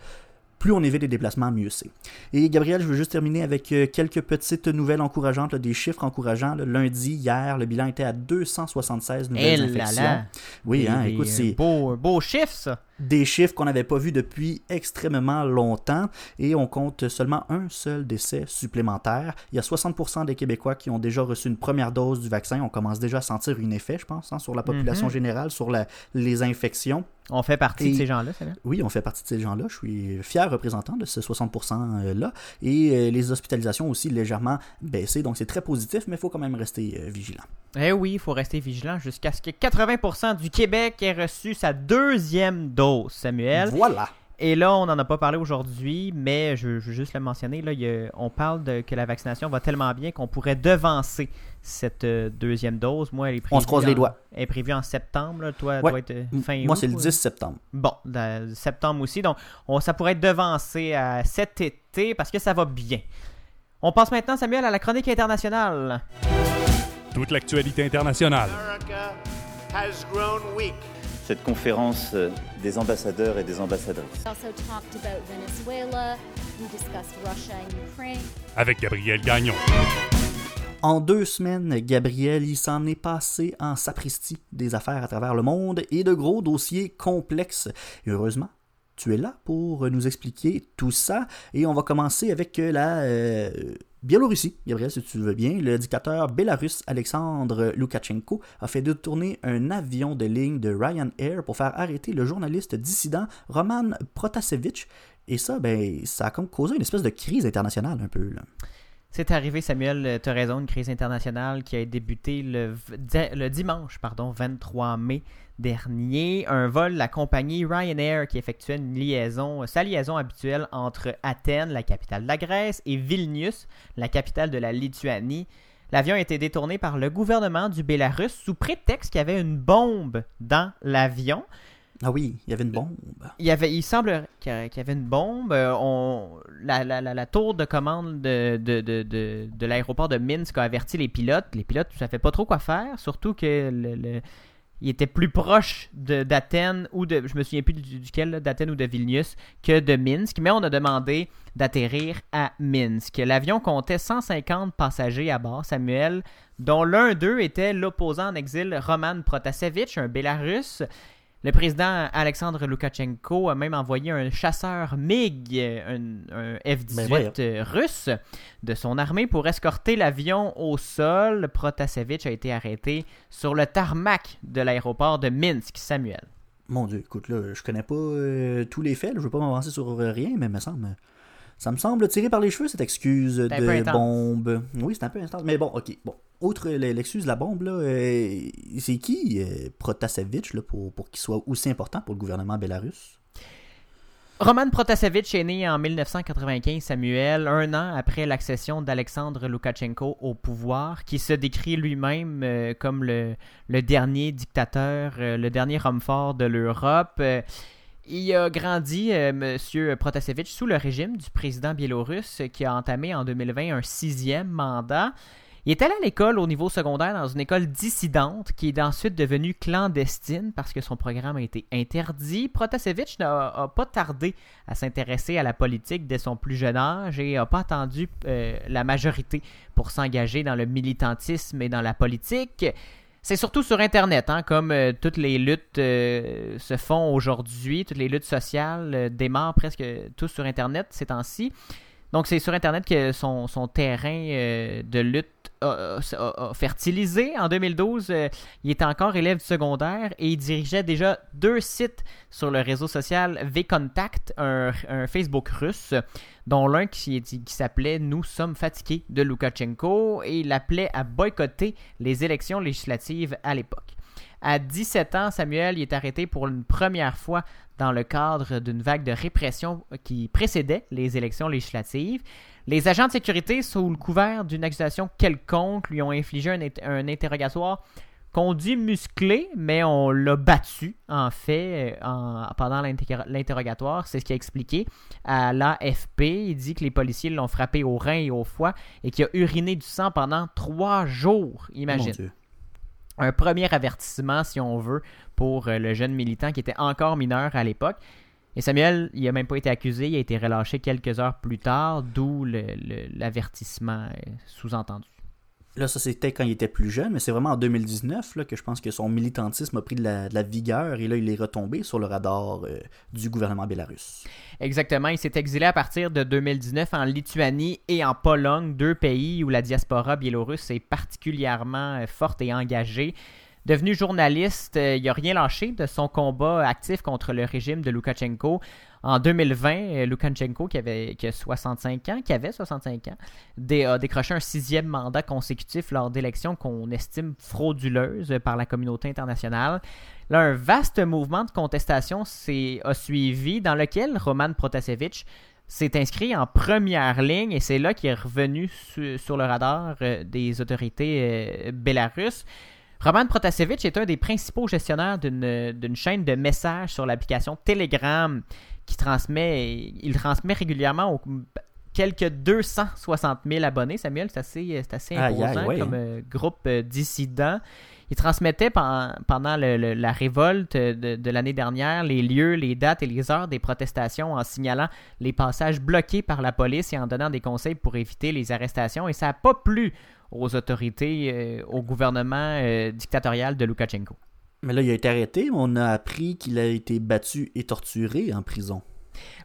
plus on évite les déplacements, mieux c'est. Et Gabriel, je veux juste terminer avec euh, quelques petites nouvelles encourageantes, là, des chiffres encourageants. là. Lundi, hier, le bilan était à 276 Eh nouvelles là infections. là. Oui, hein, écoute, euh, c'est Beau, beau chiffre, ça. Des chiffres qu'on n'avait pas vus depuis extrêmement longtemps et on compte seulement un seul décès supplémentaire. Il y a 60% des Québécois qui ont déjà reçu une première dose du vaccin. On commence déjà à sentir un effet, je pense, hein, sur la population Mhm. générale, sur la- les infections. On fait partie Et- de ces gens-là, c'est vrai. Oui, on fait partie de ces gens-là. Je suis fier représentant de ce 60%-là. Et euh, les hospitalisations aussi légèrement baissées. Donc c'est très positif, mais il faut quand même rester euh, vigilant. Eh oui, il faut rester vigilant jusqu'à ce que 80% du Québec ait reçu sa deuxième dose, Samuel. Voilà. Et là, on n'en a pas parlé aujourd'hui, mais je, je veux juste le mentionner. Là, il y a- on parle de que la vaccination va tellement bien qu'on pourrait devancer cette euh, deuxième dose. Moi, elle est prévue. On se croise les en- doigts. Elle est prévue en septembre. là. Toi, Ouais. doit être fin Moi, août, c'est le ou- 10 septembre. Bon, dans- septembre aussi. Donc, on- ça pourrait être devancé à cet été parce que ça va bien. On passe maintenant, Samuel, à la chronique internationale. Toute l'actualité internationale. America has grown weak. Cette conférence euh, des ambassadeurs et des ambassadrices. We also talked about Venezuela. We discussed Russia and Ukraine. Avec Gabriel Gagnon. En deux semaines, Gabriel, il s'en est passé en sapristi des affaires à travers le monde et de gros dossiers complexes. Et heureusement, tu es là pour nous expliquer tout ça. Et on va commencer avec la euh, Biélorussie, Gabriel, si tu veux bien. Le dictateur bélarusse Alexandre Loukachenko a fait détourner un avion de ligne de Ryanair pour faire arrêter le journaliste dissident Roman Protasevich. Et ça, ben, ça a comme causé une espèce de crise internationale un peu. C'est arrivé, Samuel, tu as raison, une crise internationale qui a débuté le, dimanche pardon, 23 mai dernier. Un vol de la compagnie Ryanair qui effectuait une liaison, sa liaison habituelle entre Athènes, la capitale de la Grèce, et Vilnius, la capitale de la Lituanie. L'avion a été détourné par le gouvernement du Bélarus sous prétexte qu'il y avait une bombe dans l'avion. Ah oui, il y avait une bombe. Il, y semble qu'il y avait une bombe. Euh, on, la, tour de commande de, l'aéroport de Minsk a averti les pilotes. Les pilotes ne savaient pas trop quoi faire, surtout que le, était plus proche d'Athènes ou de. Je me souviens plus du- duquel, d'Athènes ou de Vilnius, que de Minsk. Mais on a demandé d'atterrir à Minsk. L'avion comptait 150 passagers à bord, Samuel, dont l'un d'eux était l'opposant en exil Roman Protasevich, un Bélarus. Le président Alexandre Loukachenko a même envoyé un chasseur MiG, un, un F-18 Ben russe, de son armée pour escorter l'avion au sol. Protasevich a été arrêté sur le tarmac de l'aéroport de Minsk, Samuel. Mon Dieu, écoute, là, je connais pas euh, tous les faits, là, je veux pas m'avancer sur rien, mais me semble, ça me semble tiré par les cheveux cette excuse de bombe. Oui, c'est un peu intense, mais bon, ok, bon. Outre l'excuse de la bombe, là, euh, c'est qui euh, Protasevich là, pour, pour qu'il soit aussi important pour le gouvernement bélarus? Roman Protasevich est né en 1995, Samuel, un an après l'accession d'Alexandre Loukachenko au pouvoir, qui se décrit lui-même euh, comme le, le dernier dictateur, euh, le dernier homme fort de l'Europe. Euh, il a grandi, euh, Monsieur Protasevich, sous le régime du président biélorusse qui a entamé en 2020 un sixième mandat. Il est allé à l'école au niveau secondaire dans une école dissidente qui est ensuite devenue clandestine parce que son programme a été interdit. Protasevich n'a pas tardé à s'intéresser à la politique dès son plus jeune âge et n'a pas attendu euh, la majorité pour s'engager dans le militantisme et dans la politique. C'est surtout sur Internet, hein, comme euh, toutes les luttes euh, se font aujourd'hui, toutes les luttes sociales euh, démarrent presque tous sur Internet ces temps-ci. Donc c'est sur Internet que son, terrain de lutte fertilisé. En 2012, euh, il était encore élève du secondaire et il dirigeait déjà deux sites sur le réseau social VContact, un, un Facebook russe, dont l'un qui, s'appelait Nous sommes fatigués de Loukachenko et il appelait à boycotter les élections législatives à l'époque. À 17 ans, Samuel est arrêté pour une première fois dans le cadre d'une vague de répression qui précédait les élections législatives. Les agents de sécurité, sous le couvert d'une accusation quelconque, lui ont infligé un, int- un interrogatoire qu'on dit musclé, mais on l'a battu, en fait, euh, en- pendant l'inter- l'interrogatoire. C'est ce qu'il a expliqué à l'AFP. Il dit que les policiers l'ont frappé au rein et au foie et qu'il a uriné du sang pendant trois jours. Imagine un premier avertissement, si on veut, pour euh, le jeune militant qui était encore mineur à l'époque. Et Samuel, il n'a même pas été accusé, il a été relâché quelques heures plus tard, d'où l'avertissement euh, sous-entendu. Là, ça, c'était quand il était plus jeune, mais c'est vraiment en 2019 là, que je pense que son militantisme a pris de la, de la vigueur et là, il est retombé sur le radar euh, du gouvernement bélarus. Exactement, il s'est exilé à partir de 2019 en Lituanie et en Pologne, deux pays où la diaspora biélorusse est particulièrement euh, forte et engagée. Devenu journaliste, euh, il n'a rien lâché de son combat actif contre le régime de Loukachenko. En 2020, euh, Loukachenko, qui avait a 65 ans, qui avait 65 ans, a décroché un sixième mandat consécutif lors d'élections qu'on estime frauduleuses par la communauté internationale. Là, un vaste mouvement de contestation a suivi dans lequel Roman Protasevich s'est inscrit en première ligne et c'est là qu'il est revenu su- sur le radar euh, des autorités euh. Roman Protasevich est un des principaux gestionnaires d'une chaîne de messages sur l'application Telegram qui transmet, il transmet régulièrement aux quelques 260 000 abonnés. Samuel, c'est assez, c'est assez imposant ouais, comme hein. euh, groupe euh, dissident. Il transmettait pen- pendant le- le- la révolte de, de l'année dernière les lieux, les dates et les heures des protestations en signalant les passages bloqués par la police et en donnant des conseils pour éviter les arrestations. Et ça n'a pas plu aux autorités, euh, au gouvernement euh, dictatorial de Loukachenko. Mais là, il a été arrêté, mais on a appris qu'il a été battu et torturé en prison.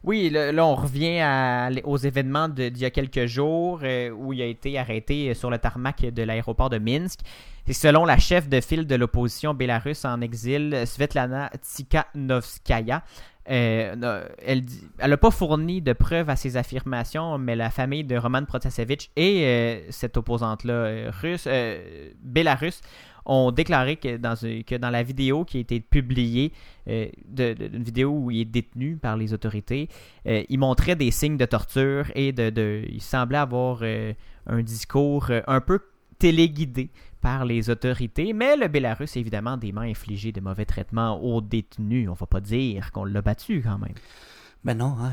Oui, là, on revient à- aux événements d'il y a quelques jours euh, où il a été arrêté sur le tarmac de l'aéroport de Minsk. Et selon la chef de file de l'opposition bélarusse en exil, Svetlana Tsikhanovskaya, euh, n'a- elle n'a pas fourni de preuves à ses affirmations, mais la famille de Roman Protasevich et euh, cette opposante-là euh, russe, euh, bélarusse ont déclaré que dans, la vidéo qui a été publiée, euh, de- d'une vidéo où il est détenu par les autorités, euh, il montrait des signes de torture et de, il semblait avoir euh, un discours euh, un peu téléguidé par les autorités, mais le Bélarus, évidemment, dément infligé de mauvais traitements aux détenus. On va pas dire qu'on l'a battu quand même. Ben non, hein,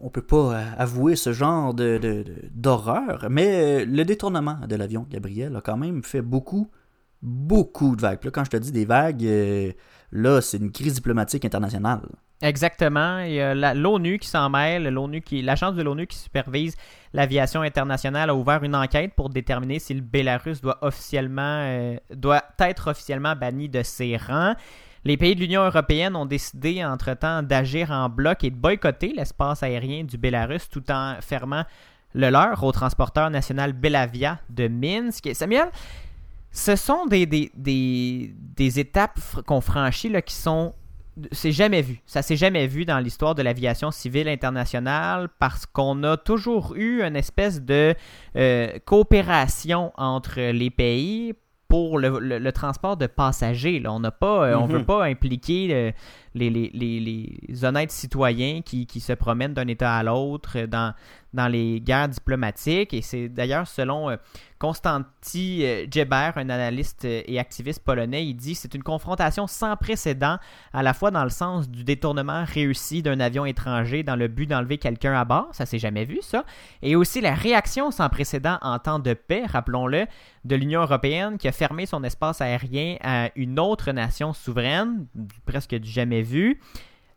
on peut pas euh, avouer ce genre de, de- de- d'horreur, mais euh, le détournement de l'avion Gabriel a quand même fait beaucoup, beaucoup de vagues. Là, quand je te dis des vagues, euh, là, c'est une crise diplomatique internationale. Exactement. Il y a l'ONU qui s'en mêle, l'ONU qui, l'agence de l'ONU qui supervise l'aviation internationale a ouvert une enquête pour déterminer si le Bélarus doit officiellement euh, doit être officiellement banni de ses rangs. Les pays de l'Union européenne ont décidé entre-temps d'agir en bloc et de boycotter l'espace aérien du Bélarus tout en fermant le leur au transporteur national Belavia de Minsk. Samuel, ce sont des, des, des, des étapes qu'on franchit là, qui sont c'est jamais vu. Ça s'est jamais vu dans l'histoire de l'aviation civile internationale parce qu'on a toujours eu une espèce de euh, coopération entre les pays pour le, le- le transport de passagers. là. On n'a pas, euh, on Mhm. veut pas impliquer euh, les, honnêtes citoyens qui, se promènent d'un État à l'autre euh, dans, les guerres diplomatiques. Et c'est d'ailleurs selon euh, Konstanty euh, Djeber, un analyste et activiste polonais, il dit c'est une confrontation sans précédent, à la fois dans le sens du détournement réussi d'un avion étranger dans le but d'enlever quelqu'un à bord, ça s'est jamais vu ça, et aussi la réaction sans précédent en temps de paix, rappelons-le, de l'Union européenne qui a fermé son espace aérien à une autre nation souveraine, presque du jamais vu.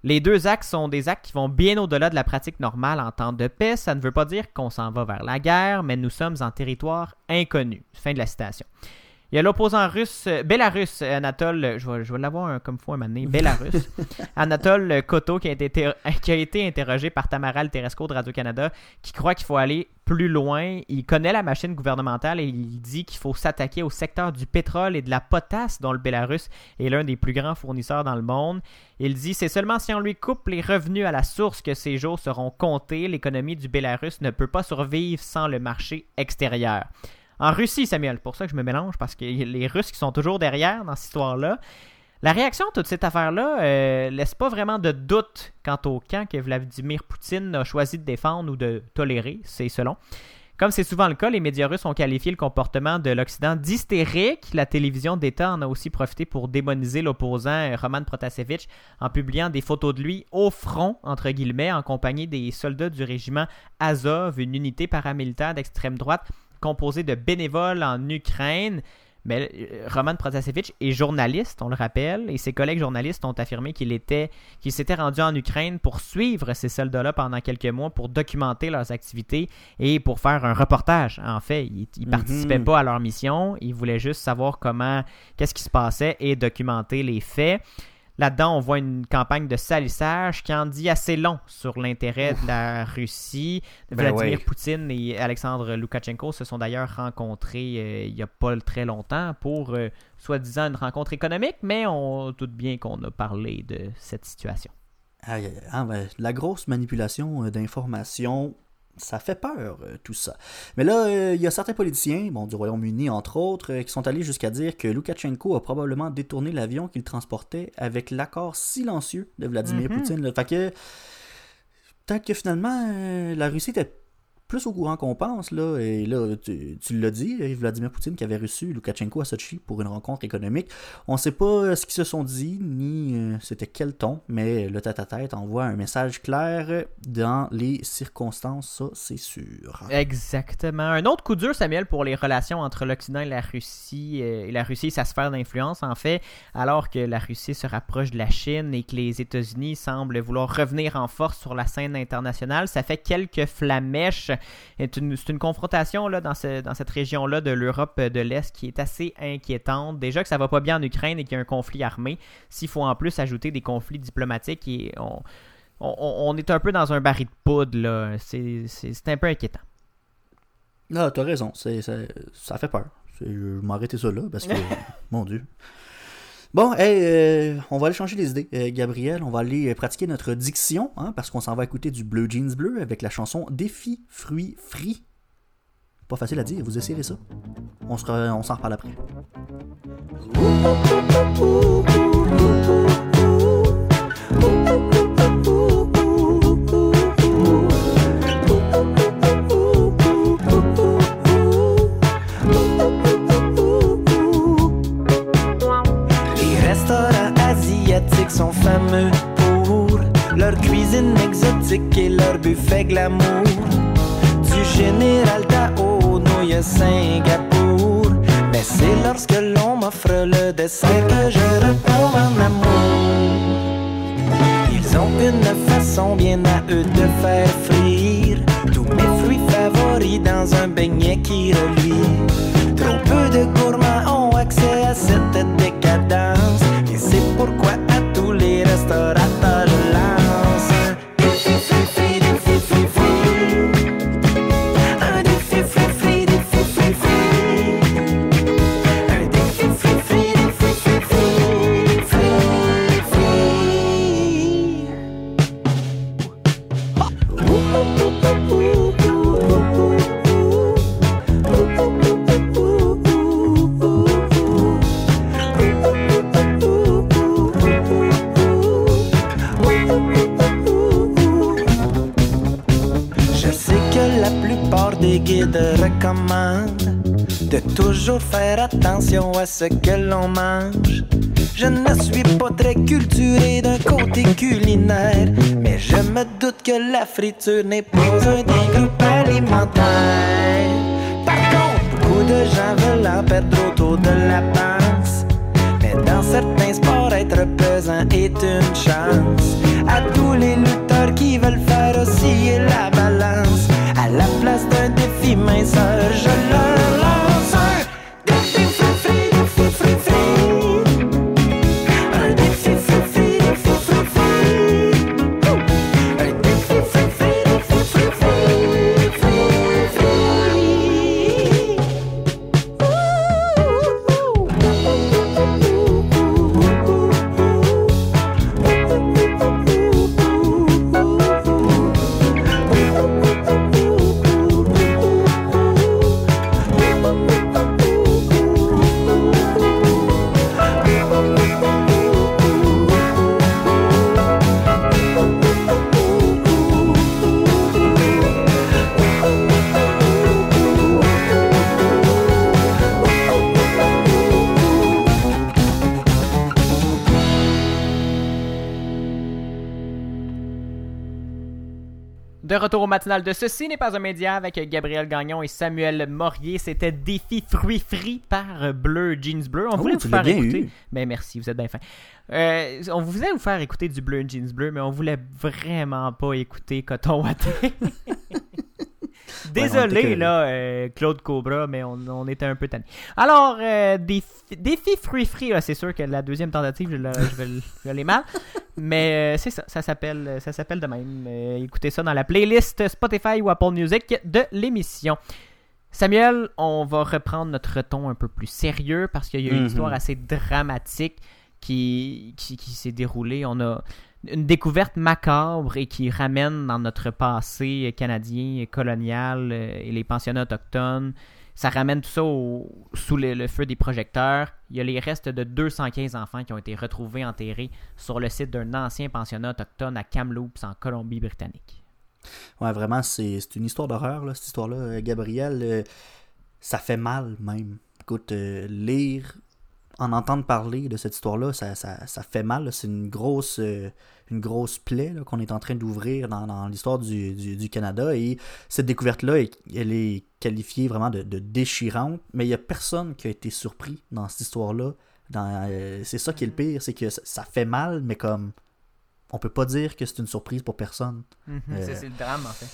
Les deux actes sont des actes qui vont bien au-delà de la pratique normale en temps de paix. Ça ne veut pas dire qu'on s'en va vers la guerre, mais nous sommes en territoire inconnu. Fin de la citation. Il y a l'opposant russe, euh, Bélarus, Anatole, euh, je vais, je vais l'avoir un- comme faut un moment donné, Bélarus, Anatole Koto, qui a, été, ter- qui a été interrogé par Tamaral Teresco de Radio-Canada, qui croit qu'il faut aller plus loin. Il connaît la machine gouvernementale et il dit qu'il faut s'attaquer au secteur du pétrole et de la potasse, dont le Bélarus est l'un des plus grands fournisseurs dans le monde. Il dit c'est seulement si on lui coupe les revenus à la source que ces jours seront comptés. L'économie du Bélarus ne peut pas survivre sans le marché extérieur. En Russie, Samuel, pour ça que je me mélange, parce que les Russes qui sont toujours derrière dans cette histoire-là. La réaction à toute cette affaire-là euh, laisse pas vraiment de doute quant au camp que Vladimir Poutine a choisi de défendre ou de tolérer, c'est selon. Comme c'est souvent le cas, les médias russes ont qualifié le comportement de l'Occident d'hystérique. La télévision d'État en a aussi profité pour démoniser l'opposant euh, Roman Protasevich en publiant des photos de lui au front, entre guillemets, en compagnie des soldats du régiment Azov, une unité paramilitaire d'extrême droite composée de bénévoles en Ukraine. Mais euh, Roman Protasevich est journaliste, on le rappelle, et ses collègues journalistes ont affirmé qu'il était, qu'il s'était rendu en Ukraine pour suivre ces soldats-là pendant quelques mois, pour documenter leurs activités et pour faire un reportage. En fait, ils ne Mhm. participaient pas à leur mission, ils voulaient juste savoir comment, qu'est-ce qui se passait et documenter les faits. Là-dedans, on voit une campagne de salissage qui en dit assez long sur l'intérêt de la Russie. Ben Vladimir ouais. Poutine et Alexandre Loukachenko se sont d'ailleurs rencontrés euh, il n'y a pas très longtemps pour euh, soi-disant une rencontre économique, mais on doute bien qu'on a parlé de cette situation. Ah, ben, la grosse manipulation euh, d'informations, ça fait peur, euh, tout ça. Mais là, euh, il y a certains politiciens, bon, du Royaume-Uni entre autres, euh, qui sont allés jusqu'à dire que Loukachenko a probablement détourné l'avion qu'il transportait avec l'accord silencieux de Vladimir Mhm. Poutine. là. Fait que peut-être que finalement, euh, la Russie était plus au courant qu'on pense, là. Et là, tu, l'as dit, euh, Vladimir Poutine qui avait reçu Loukachenko à Sochi pour une rencontre économique. On sait pas euh, ce qu'ils se sont dit, ni euh, c'était quel ton, mais le tête-à-tête envoie un message clair dans les circonstances, ça, c'est sûr. Exactement. Un autre coup dur, Samuel, pour les relations entre l'Occident et la Russie, et la Russie sa sphère d'influence, en fait, alors que la Russie se rapproche de la Chine et que les États-Unis semblent vouloir revenir en force sur la scène internationale, ça fait quelques flamèches. C'est une, confrontation là, dans, ce- dans cette région-là de l'Europe de l'Est qui est assez inquiétante. Déjà que ça va pas bien en Ukraine et qu'il y a un conflit armé, s'il faut en plus ajouter des conflits diplomatiques, et on, on, on est un peu dans un baril de poudre, là. C'est- C'est c'est un peu inquiétant. Ah, t'as raison, ça fait peur. Je vais m'arrêter ça là, parce que, mon Dieu. Bon, hey, euh, on va aller changer les idées, euh, Gabriel. On va aller pratiquer notre diction, hein, parce qu'on s'en va écouter du Bleu Jeans Bleu avec la chanson Défi Fruits Frits. Pas facile à dire, vous essayerez ça. On, se re- on s'en reparle après. Sont fameux pour leur cuisine exotique et leur buffet glamour. Du général Tao, à Singapour. Mais c'est lorsque l'on m'offre le dessert que je retombe en amour. Ils ont une façon bien à eux de faire frire tous mes fruits favoris dans un beignet qui reluit. Trop peu de gourmands ont attention à ce que l'on mange. Je ne suis pas très culturé d'un côté culinaire, mais je me doute que la friture n'est pas un des groupes alimentaires. Par contre, beaucoup de gens veulent en perdre autour de la panse. Mais dans certains sports, être pesant est une chance. À tous les lutteurs qui veulent faire osciller la balance, à la place d'un défi minceur, je leur De retour au matinal de Ceci n'est pas un média avec Gabriel Gagnon et Samuel Morier. C'était Défi Fruits Frits par Bleu Jeans Bleu. On Oh, voulait vous faire écouter. eu. Ben merci, vous êtes bien fin. Euh, on voulait vous faire écouter du Bleu Jeans Bleu, mais on voulait vraiment pas écouter Coton Watté. Désolé, on était là, euh, Claude Cobra, mais on, on était un peu tanné. Alors, euh, défi, défi frits, là, c'est sûr que la deuxième tentative, je, vais, je l'ai mal. Mais euh, c'est ça, ça s'appelle, ça s'appelle de même. Euh, écoutez ça dans la playlist Spotify ou Apple Music de l'émission. Samuel, on va reprendre notre ton un peu plus sérieux parce qu'il y a une Mhm. histoire assez dramatique qui, qui, qui s'est déroulée. On a une découverte macabre et qui ramène dans notre passé canadien, colonial euh, et les pensionnats autochtones. Ça ramène tout ça sous le, feu des projecteurs. Il y a les restes de 215 enfants qui ont été retrouvés enterrés sur le site d'un ancien pensionnat autochtone à Kamloops en Colombie-Britannique. Ouais, vraiment, c'est une histoire d'horreur, cette histoire-là. Euh, Gabriel, euh, ça fait mal même. Écoute, lire, en entendre parler de cette histoire-là, ça, ça, ça fait mal. C'est une grosse, euh, une grosse plaie qu'on est en train d'ouvrir dans, dans l'histoire du, du, du Canada. Et cette découverte-là, elle- est qualifiée vraiment de, de déchirante. Mais il n'y a personne qui a été surpris dans cette histoire-là. Euh, c'est ça qui est le pire, c'est que ça, ça fait mal, mais comme on peut pas dire que c'est une surprise pour personne. Euh, C'est c'est le drame en fait.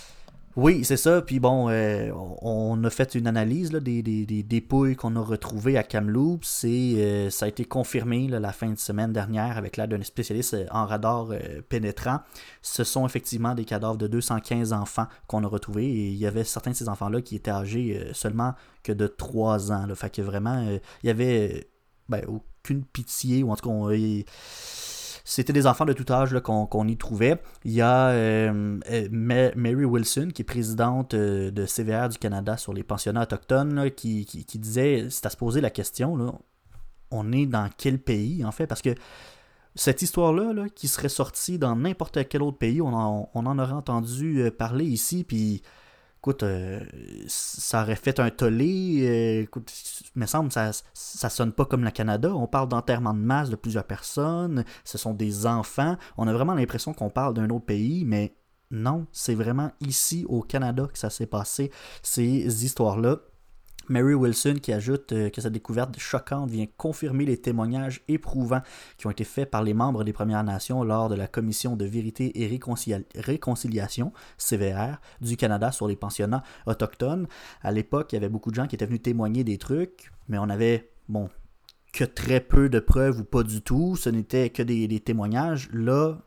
Oui, c'est ça. Puis bon, euh, on a fait une analyse des, des, des dépouilles qu'on a retrouvées à Kamloops et euh, ça a été confirmé la fin de semaine dernière avec l'aide d'un spécialiste euh, en radar pénétrant. Ce sont effectivement des cadavres de 215 enfants qu'on a retrouvés et il y avait certains de ces enfants-là qui étaient âgés seulement que de 3 ans. Là. Fait que vraiment, il y avait ben, aucune pitié ou en tout cas, on- il- c'était des enfants de tout âge qu'on y trouvait. Il y a euh, euh, Ma- Mary Wilson, qui est présidente euh, de CVR du Canada sur les pensionnats autochtones, qui, disait, c'est à se poser la question, on est dans quel pays en fait? Parce que cette histoire-là, là, qui serait sortie dans n'importe quel autre pays, on en, on en aurait entendu parler ici, puis écoute, euh, ça aurait fait un tollé. euh, écoute, il me semble, ça, ça sonne pas comme le Canada. On parle d'enterrement de masse de plusieurs personnes. Ce sont des enfants. On a vraiment l'impression qu'on parle d'un autre pays, mais non, c'est vraiment ici au Canada que ça s'est passé, ces histoires-là. Mary Wilson qui ajoute euh, que cette découverte choquante vient confirmer les témoignages éprouvants qui ont été faits par les membres des Premières Nations lors de la Commission de vérité et réconcilia- réconciliation, CVR, du Canada sur les pensionnats autochtones. À l'époque, il y avait beaucoup de gens qui étaient venus témoigner des trucs, mais on avait, bon, que très peu de preuves ou pas du tout. Ce n'était que des, des témoignages. Là,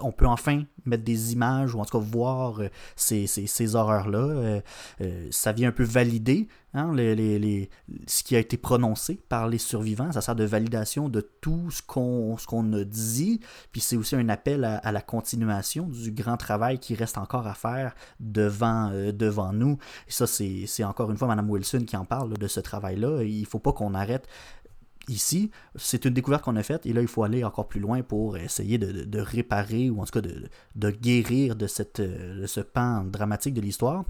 on peut enfin mettre des images ou en tout cas voir euh, ces, ces- ces horreurs-là. Euh, euh, ça vient un peu valider hein, les- les- les- ce qui a été prononcé par les survivants. Ça sert de validation de tout ce qu'on qu'on a dit. Puis c'est aussi un appel à, la continuation du grand travail qui reste encore à faire devant, devant nous. Et ça, c'est encore une fois Mme Wilson qui en parle de ce travail-là. Il ne faut pas qu'on arrête ici, c'est une découverte qu'on a faite et là, il faut aller encore plus loin pour essayer de, réparer ou en tout cas de, guérir de, cette, ce pan dramatique de l'histoire.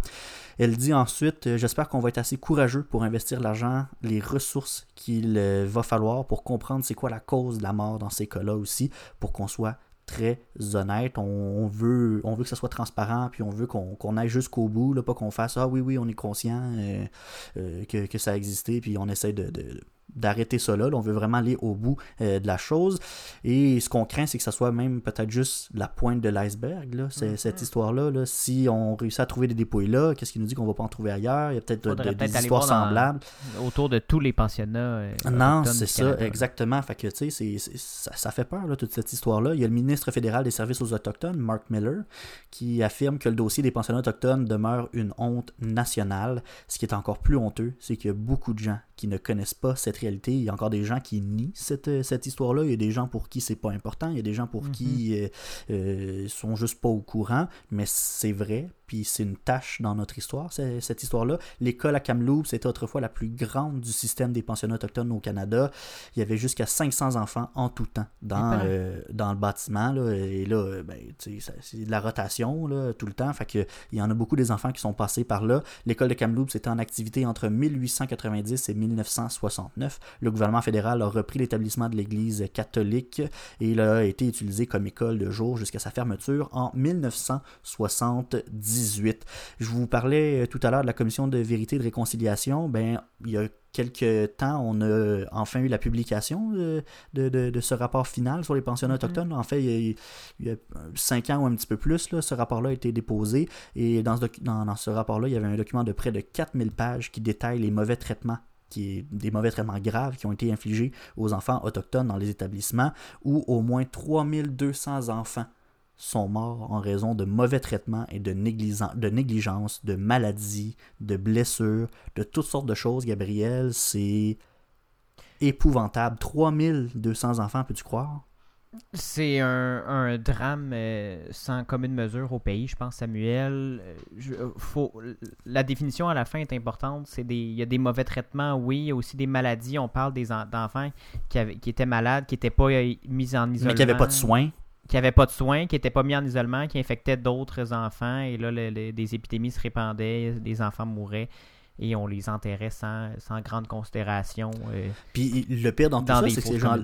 Elle dit ensuite euh, J'espère qu'on va être assez courageux pour investir l'argent, les ressources qu'il euh, va falloir pour comprendre c'est quoi la cause de la mort dans ces cas-là aussi, pour qu'on soit très honnête. On, veut, on veut que ça soit transparent, puis on veut qu'on aille jusqu'au bout, pas qu'on fasse Ah oui, oui, on est conscient euh, que, ça a existé, puis on essaie de, d'arrêter ça là. On veut vraiment aller au bout euh, de la chose. Et ce qu'on craint, c'est que ça soit même peut-être juste la pointe de l'iceberg, là, c'est- cette histoire-là. Là. Si on réussit à trouver des dépouilles là, qu'est-ce qui nous dit qu'on va pas en trouver ailleurs? Il y a peut-être euh, de- des histoires dans- semblables. Autour de tous les pensionnats. euh, Non, c'est ça, Canada. exactement. Fait que, ça, ça fait peur, là, toute cette histoire-là. Il y a le ministre fédéral des services aux Autochtones, Mark Miller, qui affirme que le dossier des pensionnats autochtones demeure une honte nationale. Ce qui est encore plus honteux, c'est qu'il y a beaucoup de gens qui ne connaissent pas cette réalité. Il y a encore des gens qui nient cette, euh, cette histoire-là. Il y a des gens pour qui c'est pas important. Il y a des gens pour qui euh, euh, sont juste pas au courant. Mais c'est vrai. Puis c'est une tâche dans notre histoire, cette histoire-là. L'école à Kamloops était autrefois la plus grande du système des pensionnats autochtones au Canada. Il y avait jusqu'à 500 enfants en tout temps dans, euh, dans le bâtiment. là. Et là, euh, ben, c'est de la rotation là, tout le temps. Fait que, il y en a beaucoup des enfants qui sont passés par là. L'école de Kamloops était en activité entre 1890 et 1969. Le gouvernement fédéral a repris l'établissement de l'Église catholique et il a été utilisé comme école de jour jusqu'à sa fermeture en 1970. 2018. Je vous parlais euh, tout à l'heure de la commission de vérité et de réconciliation. Ben, il y a quelques temps, on a enfin eu la publication de, de, de- de ce rapport final sur les pensionnats autochtones. En fait, il y, a, il y a cinq ans ou un petit peu plus, là, ce rapport-là a été déposé. Et dans ce, docu- dans, dans ce rapport-là, il y avait un document de près de 4000 pages qui détaille les mauvais traitements qui est des mauvais traitements graves qui ont été infligés aux enfants autochtones dans les établissements, où au moins 3200 enfants sont morts en raison de mauvais traitements et de, de négligence, de maladies, de blessures, de toutes sortes de choses, Gabriel. C'est épouvantable. 3200 enfants, peux-tu croire? C'est un, un drame euh, sans commune mesure au pays, je pense, Samuel. Euh, je- euh, faut, la définition à la fin est importante. C'est des, il y a des mauvais traitements, oui. Il y a aussi des maladies. On parle des en- d'enfants qui, avaient- qui étaient malades, qui n'étaient pas mis en isolement. Mais qui n'avaient pas de soins. Qui n'avaient pas de soins, qui n'étaient pas mis en isolement, qui infectaient d'autres enfants. Et là, le- des épidémies se répandaient, des enfants mouraient. Et on les enterrait sans, sans grande considération. euh, Puis le pire dans tout ça, c'est que ces gens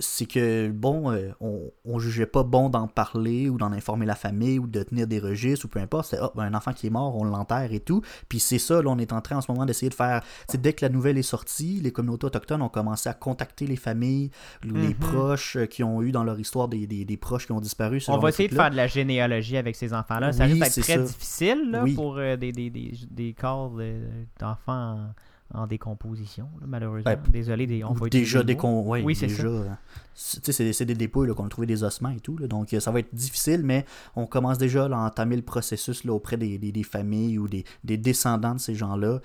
c'est que bon, euh, on, on jugeait pas bon d'en parler ou d'en informer la famille ou de tenir des registres ou peu importe. C'était hop, un enfant qui est mort, on l'enterre et tout. Puis c'est ça, là, on est en train en ce moment d'essayer de faire. C'est dès que la nouvelle est sortie, les communautés autochtones ont commencé à contacter les familles, ou les Mhm. proches euh, qui ont eu dans leur histoire des, des, des proches qui ont disparu. On va essayer de faire de la généalogie avec ces enfants-là. Ça risque d'être c'est très ça. difficile là, Oui. pour euh, des, des, des, des corps de- d'enfants en, en décomposition, là, malheureusement. Ben, Désolé, des, on va déjà des ouais, Oui, c'est déjà, ça. euh, c'est- des dépôts qu'on a trouvé des ossements et tout là. donc euh, ça va être difficile mais on commence déjà à entamer le processus là, auprès des, des- des familles ou des, des descendants de ces gens là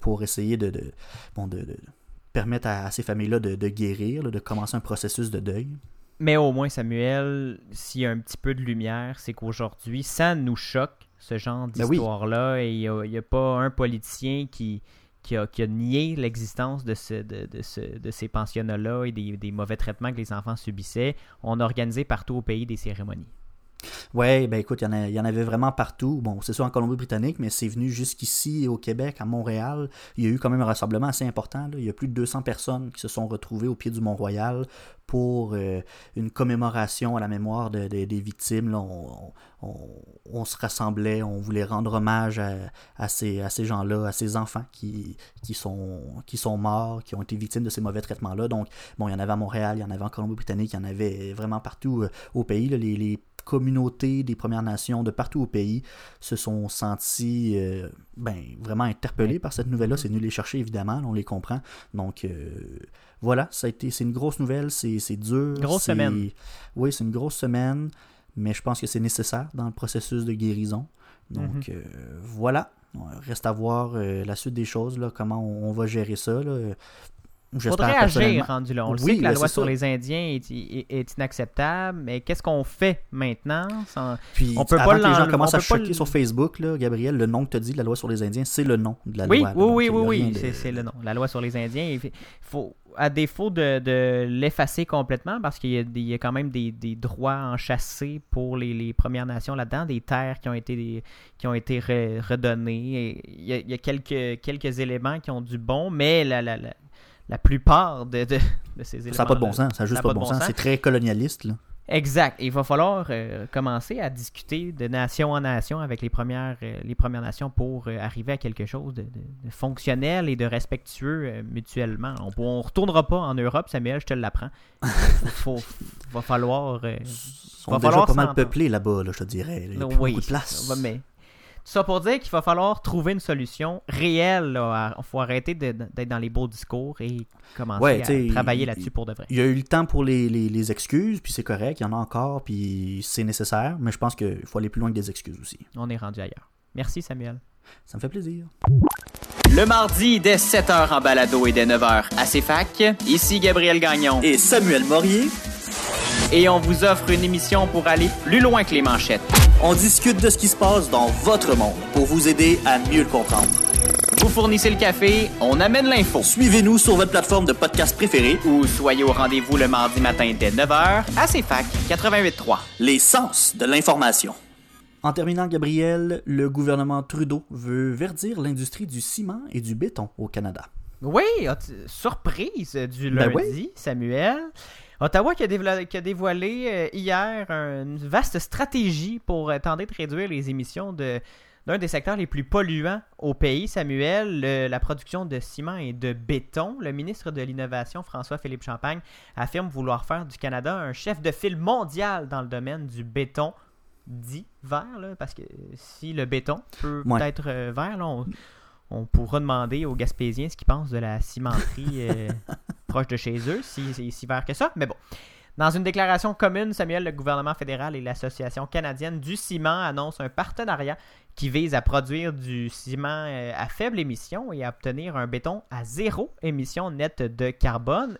pour essayer de, de, bon, de, de permettre à, à ces familles là de, de guérir de commencer un processus de deuil Mais au moins, Samuel, s'il y a un petit peu de lumière, c'est qu'aujourd'hui, ça nous choque, ce genre Ben oui. d'histoire-là. Et il n'y a, pas un politicien qui, qui, a, qui a nié l'existence de, ce, de, de, ce- de ces pensionnats-là et des, des mauvais traitements que les enfants subissaient. On a organisé partout au pays des cérémonies. Ouais, ben écoute, il y, en y avait vraiment partout. Bon, c'est sûr en Colombie-Britannique, mais c'est venu jusqu'ici au Québec, à Montréal. Il y a eu quand même un rassemblement assez important. là. Il y a plus de 200 personnes qui se sont retrouvées au pied du Mont-Royal pour euh, une commémoration à la mémoire de- de- des victimes. là. On, on- on se rassemblait, on voulait rendre hommage à, à ces, à ces gens-là, à ces enfants qui, qui, sont, qui sont morts, qui ont été victimes de ces mauvais traitements-là. Donc, bon, il y en avait à Montréal, il y en avait en Colombie-Britannique, il y en avait vraiment partout euh, au pays. là. les, les communautés des Premières Nations de partout au pays se sont sentis euh, ben, vraiment interpellés par cette nouvelle-là. C'est venu les chercher, évidemment, on les comprend. Donc, euh, voilà, ça a été, c'est une grosse nouvelle, c'est, c'est dur. Grosse semaine. Oui, c'est une grosse semaine, mais je pense que c'est nécessaire dans le processus de guérison. Donc, Mhm. euh, voilà. Reste à voir euh, la suite des choses, là, comment on, on va gérer ça. Là. Faudrait agir rendu là. On le Oui, sait que la ben, loi sur ça. les Indiens est, est- est inacceptable, mais qu'est-ce qu'on fait maintenant sans- Puis, On peut avant pas que les gens commencent à choquer le- sur Facebook, là, Gabriel, le nom que tu as dit de la loi sur les Indiens, c'est le nom de la Oui, loi. oui, oui, oui, oui, c'est le nom. La loi sur les Indiens, il faut, à défaut de, de l'effacer complètement, parce qu'il y, y a quand même des, des droits enchâssés pour les, les Premières Nations là-dedans, des terres qui ont été, qui ont été re- redonnées. Et il, y a, il y a quelques, quelques éléments qui ont du bon, mais la, la, la, la plupart de, de, de ces éléments. Ça n'a pas de bon sens, ça n'a juste pas de bon sens. C'est très colonialiste. Là. Exact. Il va falloir euh, commencer à discuter de nation en nation avec les premières, euh, les premières nations pour euh, arriver à quelque chose de, de- de fonctionnel et de respectueux mutuellement. On ne retournera pas en Europe, Samuel, je te l'apprends. Faut- va falloir. Ils sont va déjà falloir pas mal peuplés là-bas, là, je te dirais. Il y a plus beaucoup de place. mais ça pour dire qu'il va falloir trouver une solution réelle. Il faut arrêter d'être dans les beaux discours et commencer Ouais, à travailler il- là-dessus pour de vrai. Il y a eu le temps pour les, les- les excuses, puis c'est correct, il y en a encore, puis c'est nécessaire, mais je pense qu'il faut aller plus loin que des excuses aussi. On est rendu ailleurs. Merci, Samuel. Ça me fait plaisir. Le mardi, dès 7h en balado et dès 9h à CFAC, ici Gabriel Gagnon. Et Samuel Morier. Et on vous offre une émission pour aller plus loin que les manchettes. On discute de ce qui se passe dans votre monde pour vous aider à mieux le comprendre. Vous fournissez le café, on amène l'info. Suivez-nous sur votre plateforme de podcast préférée Ou soyez au rendez-vous le mardi matin dès 9h à CFAC 88.3. Les sens de l'information. En terminant, Gabriel, le gouvernement Trudeau veut verdir l'industrie du ciment et du béton au Canada. Oui, surprise du Ben lundi, oui. Samuel. Ottawa qui a, dévoilé, qui a dévoilé, euh, hier une vaste stratégie pour euh, tenter de réduire les émissions de, d'un des secteurs les plus polluants au pays, Samuel, le- la production de ciment et de béton. Le ministre de l'Innovation, François-Philippe Champagne, affirme vouloir faire du Canada un chef de file mondial dans le domaine du béton dit vert, là, parce que si le béton peut Ouais. être euh, vert, là, on, on pourra demander aux Gaspésiens ce qu'ils pensent de la cimenterie euh, proche de chez eux, si c'est si vert que ça. Mais bon. Dans une déclaration commune, Samuel, le gouvernement fédéral et l'Association canadienne du ciment annoncent un partenariat qui vise à produire du ciment euh, à faible émission et à obtenir un béton à zéro émission nette de carbone.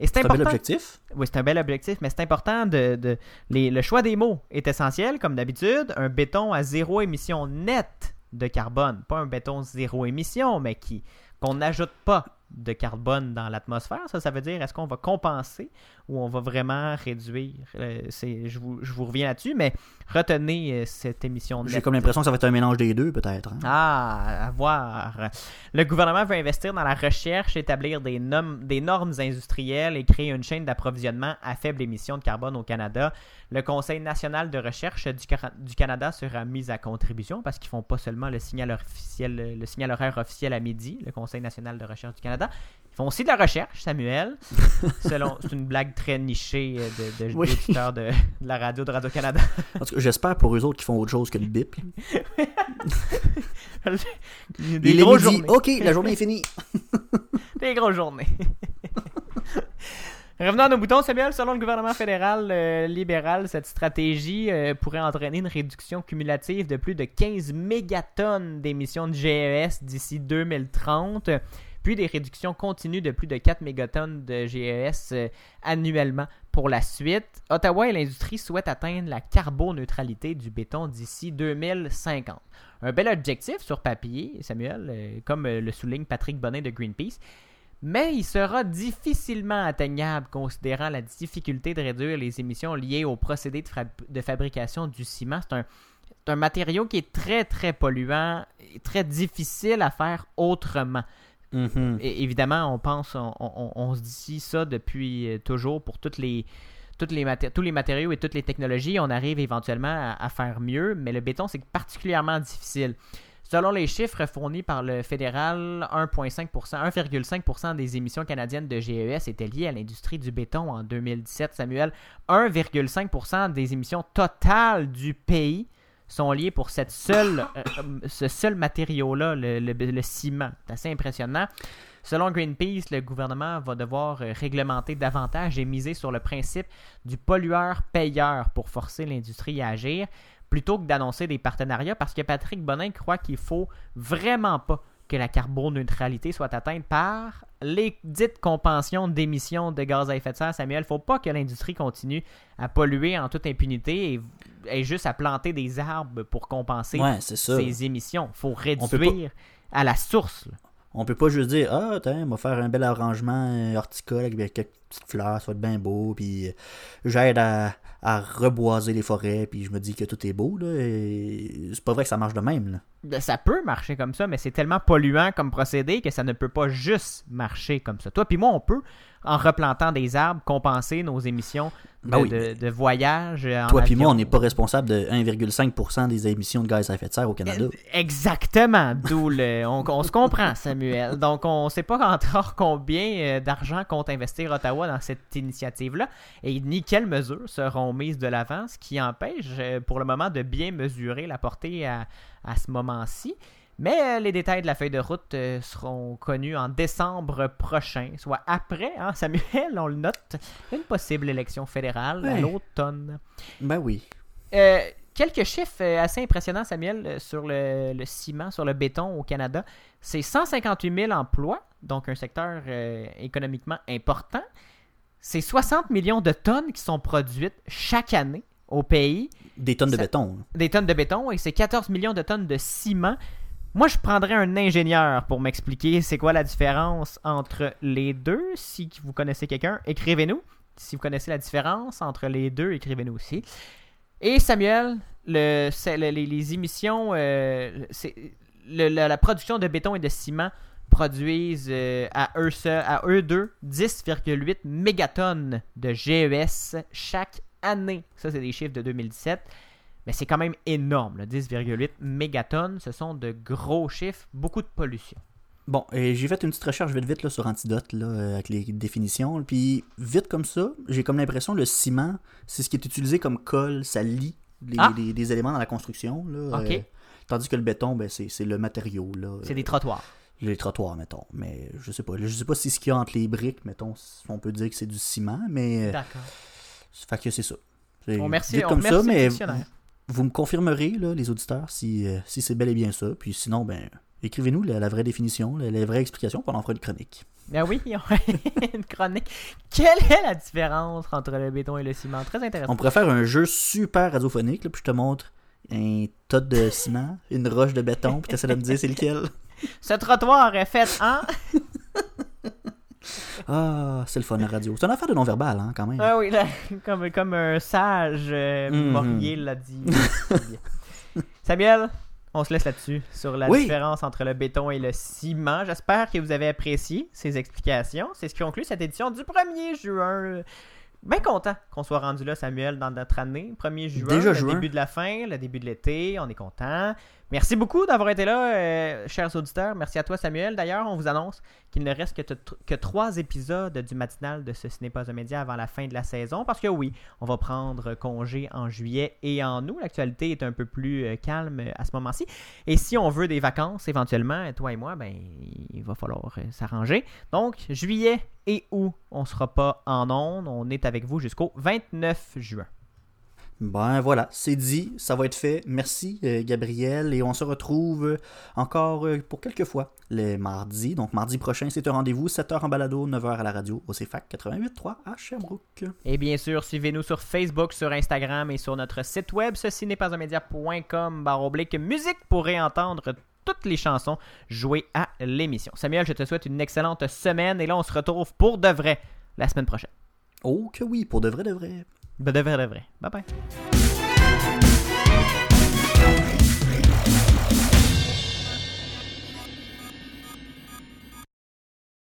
C'est un bel objectif. Oui, c'est un bel objectif, mais c'est important de. de- les- le choix des mots est essentiel, comme d'habitude. Un béton à zéro émission nette de carbone. Pas un béton zéro émission, mais qui qu'on n'ajoute pas de carbone dans l'atmosphère. Ça, ça veut dire est-ce qu'on va compenser ou on va vraiment réduire Euh, je, vous, je vous reviens là-dessus, mais retenez euh, cette émission J'ai comme l'impression que ça va être un mélange des deux, peut-être. hein. Ah, à voir. Le gouvernement veut investir dans la recherche, établir des, normes industrielles et créer une chaîne d'approvisionnement à faible émission de carbone au Canada. Le Conseil national de recherche du, du Canada sera mis à contribution parce qu'ils font pas seulement le signal, officiel, le signal horaire officiel à midi, le Conseil national de recherche du Canada. Ils font aussi de la recherche, Samuel. Selon, c'est une blague très nichée euh, de, de, Oui. de, de la radio de Radio-Canada. En tout cas, j'espère pour eux autres qu'ils font autre chose que le bip. Des Il est grosses midi. journées. OK, la journée est finie. Des grosses journées. Revenons à nos boutons, Samuel. Selon le gouvernement fédéral euh, libéral, cette stratégie euh, pourrait entraîner une réduction cumulative de plus de 15 mégatonnes d'émissions de GES d'ici 2030, puis des réductions continues de plus de 4 mégatonnes de GES euh, annuellement pour la suite. Ottawa et l'industrie souhaitent atteindre la carboneutralité du béton d'ici 2050. Un bel objectif sur papier, Samuel, euh, comme euh, le souligne Patrick Bonnet de Greenpeace mais il sera difficilement atteignable considérant la difficulté de réduire les émissions liées au procédé de, fabrication du ciment. C'est un matériau qui est très très polluant et très difficile à faire autrement. Mhm. Et évidemment, on pense, on, se dit ça depuis euh, toujours pour toutes les, toutes les tous les matériaux et toutes les technologies. On arrive éventuellement à, à faire mieux, mais le béton, c'est particulièrement difficile. Selon les chiffres fournis par le fédéral, 1,5%, 1,5% des émissions canadiennes de GES étaient liées à l'industrie du béton en 2017, Samuel. 1,5% des émissions totales du pays sont liées pour cette seule, euh, euh, ce seul matériau-là, le ciment. C'est assez impressionnant. Selon Greenpeace, le gouvernement va devoir euh, réglementer davantage et miser sur le principe du pollueur-payeur pour forcer l'industrie à agir, plutôt que d'annoncer des partenariats, parce que Patrick Bonin croit qu'il faut vraiment pas que la carboneutralité soit atteinte par les dites compensions d'émissions de gaz à effet de serre. Samuel, faut pas que l'industrie continue à polluer en toute impunité et, et juste à planter des arbres pour compenser Ouais, ses émissions. faut pas- réduire à la source. là. On peut pas juste dire Ah, tiens, on va faire un bel arrangement euh, horticole avec quelques petites fleurs, ça va être bien beau, puis euh, j'aide à, à reboiser les forêts, puis je me dis que tout est beau, là. et C'est pas vrai que ça marche de même, là. Ben, ça peut marcher comme ça, mais c'est tellement polluant comme procédé que ça ne peut pas juste marcher comme ça. Toi puis moi, on peut, en replantant des arbres, compenser nos émissions de, Ben oui, de- mais- de voyage. euh, en Toi puis moi, on n'est pas responsable de 1,5% des émissions de gaz à effet de serre au Canada. Exactement, d'où le. On, on se comprend, Samuel. Donc, on ne sait pas encore combien euh, d'argent compte investir Ottawa dans cette initiative-là et ni quelles mesures seront mises de l'avant, ce qui empêche euh, pour le moment de bien mesurer la portée à, à ce moment-ci. Mais euh, les détails de la feuille de route euh, seront connus en décembre prochain, soit après, hein, Samuel, on le note, une possible élection fédérale à l'automne. Ben oui. Euh, quelques chiffres assez impressionnants, Samuel, sur le, le ciment, sur le béton au Canada. C'est 158 000 emplois, donc un secteur euh, économiquement important. C'est 60 millions de tonnes qui sont produites chaque année au pays. Des tonnes de Ça- béton. Des tonnes de béton et c'est 14 millions de tonnes de ciment. Moi, je prendrais un ingénieur pour m'expliquer c'est quoi la différence entre les deux. Si vous connaissez quelqu'un, écrivez-nous. Si vous connaissez la différence entre les deux, écrivez-nous aussi. Et Samuel, le, les, les émissions, euh, c'est- le- la, la production de béton et de ciment produisent euh, à eux seuls, à eux deux, 10,8 mégatonnes de GES chaque année. Ça, c'est des chiffres de 2017. Mais c'est quand même énorme, là, 10,8 mégatonnes. Ce sont de gros chiffres, beaucoup de pollution. Bon, et j'ai fait une petite recherche vite vite là, sur Antidote là, euh, avec les définitions. Puis vite comme ça, j'ai comme l'impression le ciment, c'est ce qui est utilisé comme colle, ça lie les, Ah! les- éléments dans la construction. Là, euh, tandis que le béton, ben, c'est le matériau. C'est des trottoirs. Les trottoirs, mettons. Mais je sais pas. Je sais pas si ce qu'il y a entre les briques, mettons, on peut dire que c'est du ciment, mais. euh, D'accord. Fait que c'est ça. C'est On remercie, vite on comme ça, mais vous me confirmerez, là, les auditeurs, si, euh, si c'est bel et bien ça. Puis sinon, ben, écrivez-nous la, la vraie définition, la, la vraie explication, puis on en fera une chronique. Ben oui, une chronique. Quelle est la différence entre le béton et le ciment? Très intéressant. On pourrait faire un jeu super radiophonique, là, puis je te montre un tas de ciment, une roche de béton, puis tu essaies de me dire c'est lequel. Ce trottoir est fait en... Ah, c'est le fun, la radio. C'est une affaire de non-verbal, hein, quand même. Ah oui, là, comme, comme un sage euh. Maurier l'a dit. Samuel, on se laisse là-dessus, sur la Oui. différence entre le béton et le ciment. J'espère que vous avez apprécié ces explications. C'est ce qui conclut cette édition du 1er juin. Bien content qu'on soit rendu là, Samuel, dans notre année. 1er juin, Déjà le juin. début de la fin, le début de l'été. On est content. Merci beaucoup d'avoir été là, euh, chers auditeurs. Merci à toi, Samuel. D'ailleurs, on vous annonce qu'il ne reste que, trois épisodes du matinal de ce n'est pas un média avant la fin de la saison. Parce que oui, on va prendre congé en juillet et en août. L'actualité est un peu plus euh, calme euh, à ce moment-ci. Et si on veut des vacances, éventuellement, toi et moi, ben, il va falloir s'arranger. Donc, juillet et août, on sera pas en ondes. On est avec vous jusqu'au 29 juin. Ben voilà, c'est dit, ça va être fait. Merci euh, Gabriel et on se retrouve encore euh, pour quelques fois le mardi. Donc mardi prochain, c'est un rendez-vous, 7h en balado, 9h à la radio au CFAC 88.3 à Sherbrooke. Et bien sûr, suivez-nous sur Facebook, sur Instagram et sur notre site web, ceci n'est pas un média.com, barre oblique musique pour réentendre toutes les chansons jouées à l'émission. Samuel, je te souhaite une excellente semaine et là, on se retrouve pour de vrai la semaine prochaine. Oh que oui, pour de vrai de vrai. De vrai, de vrai. Bye bye.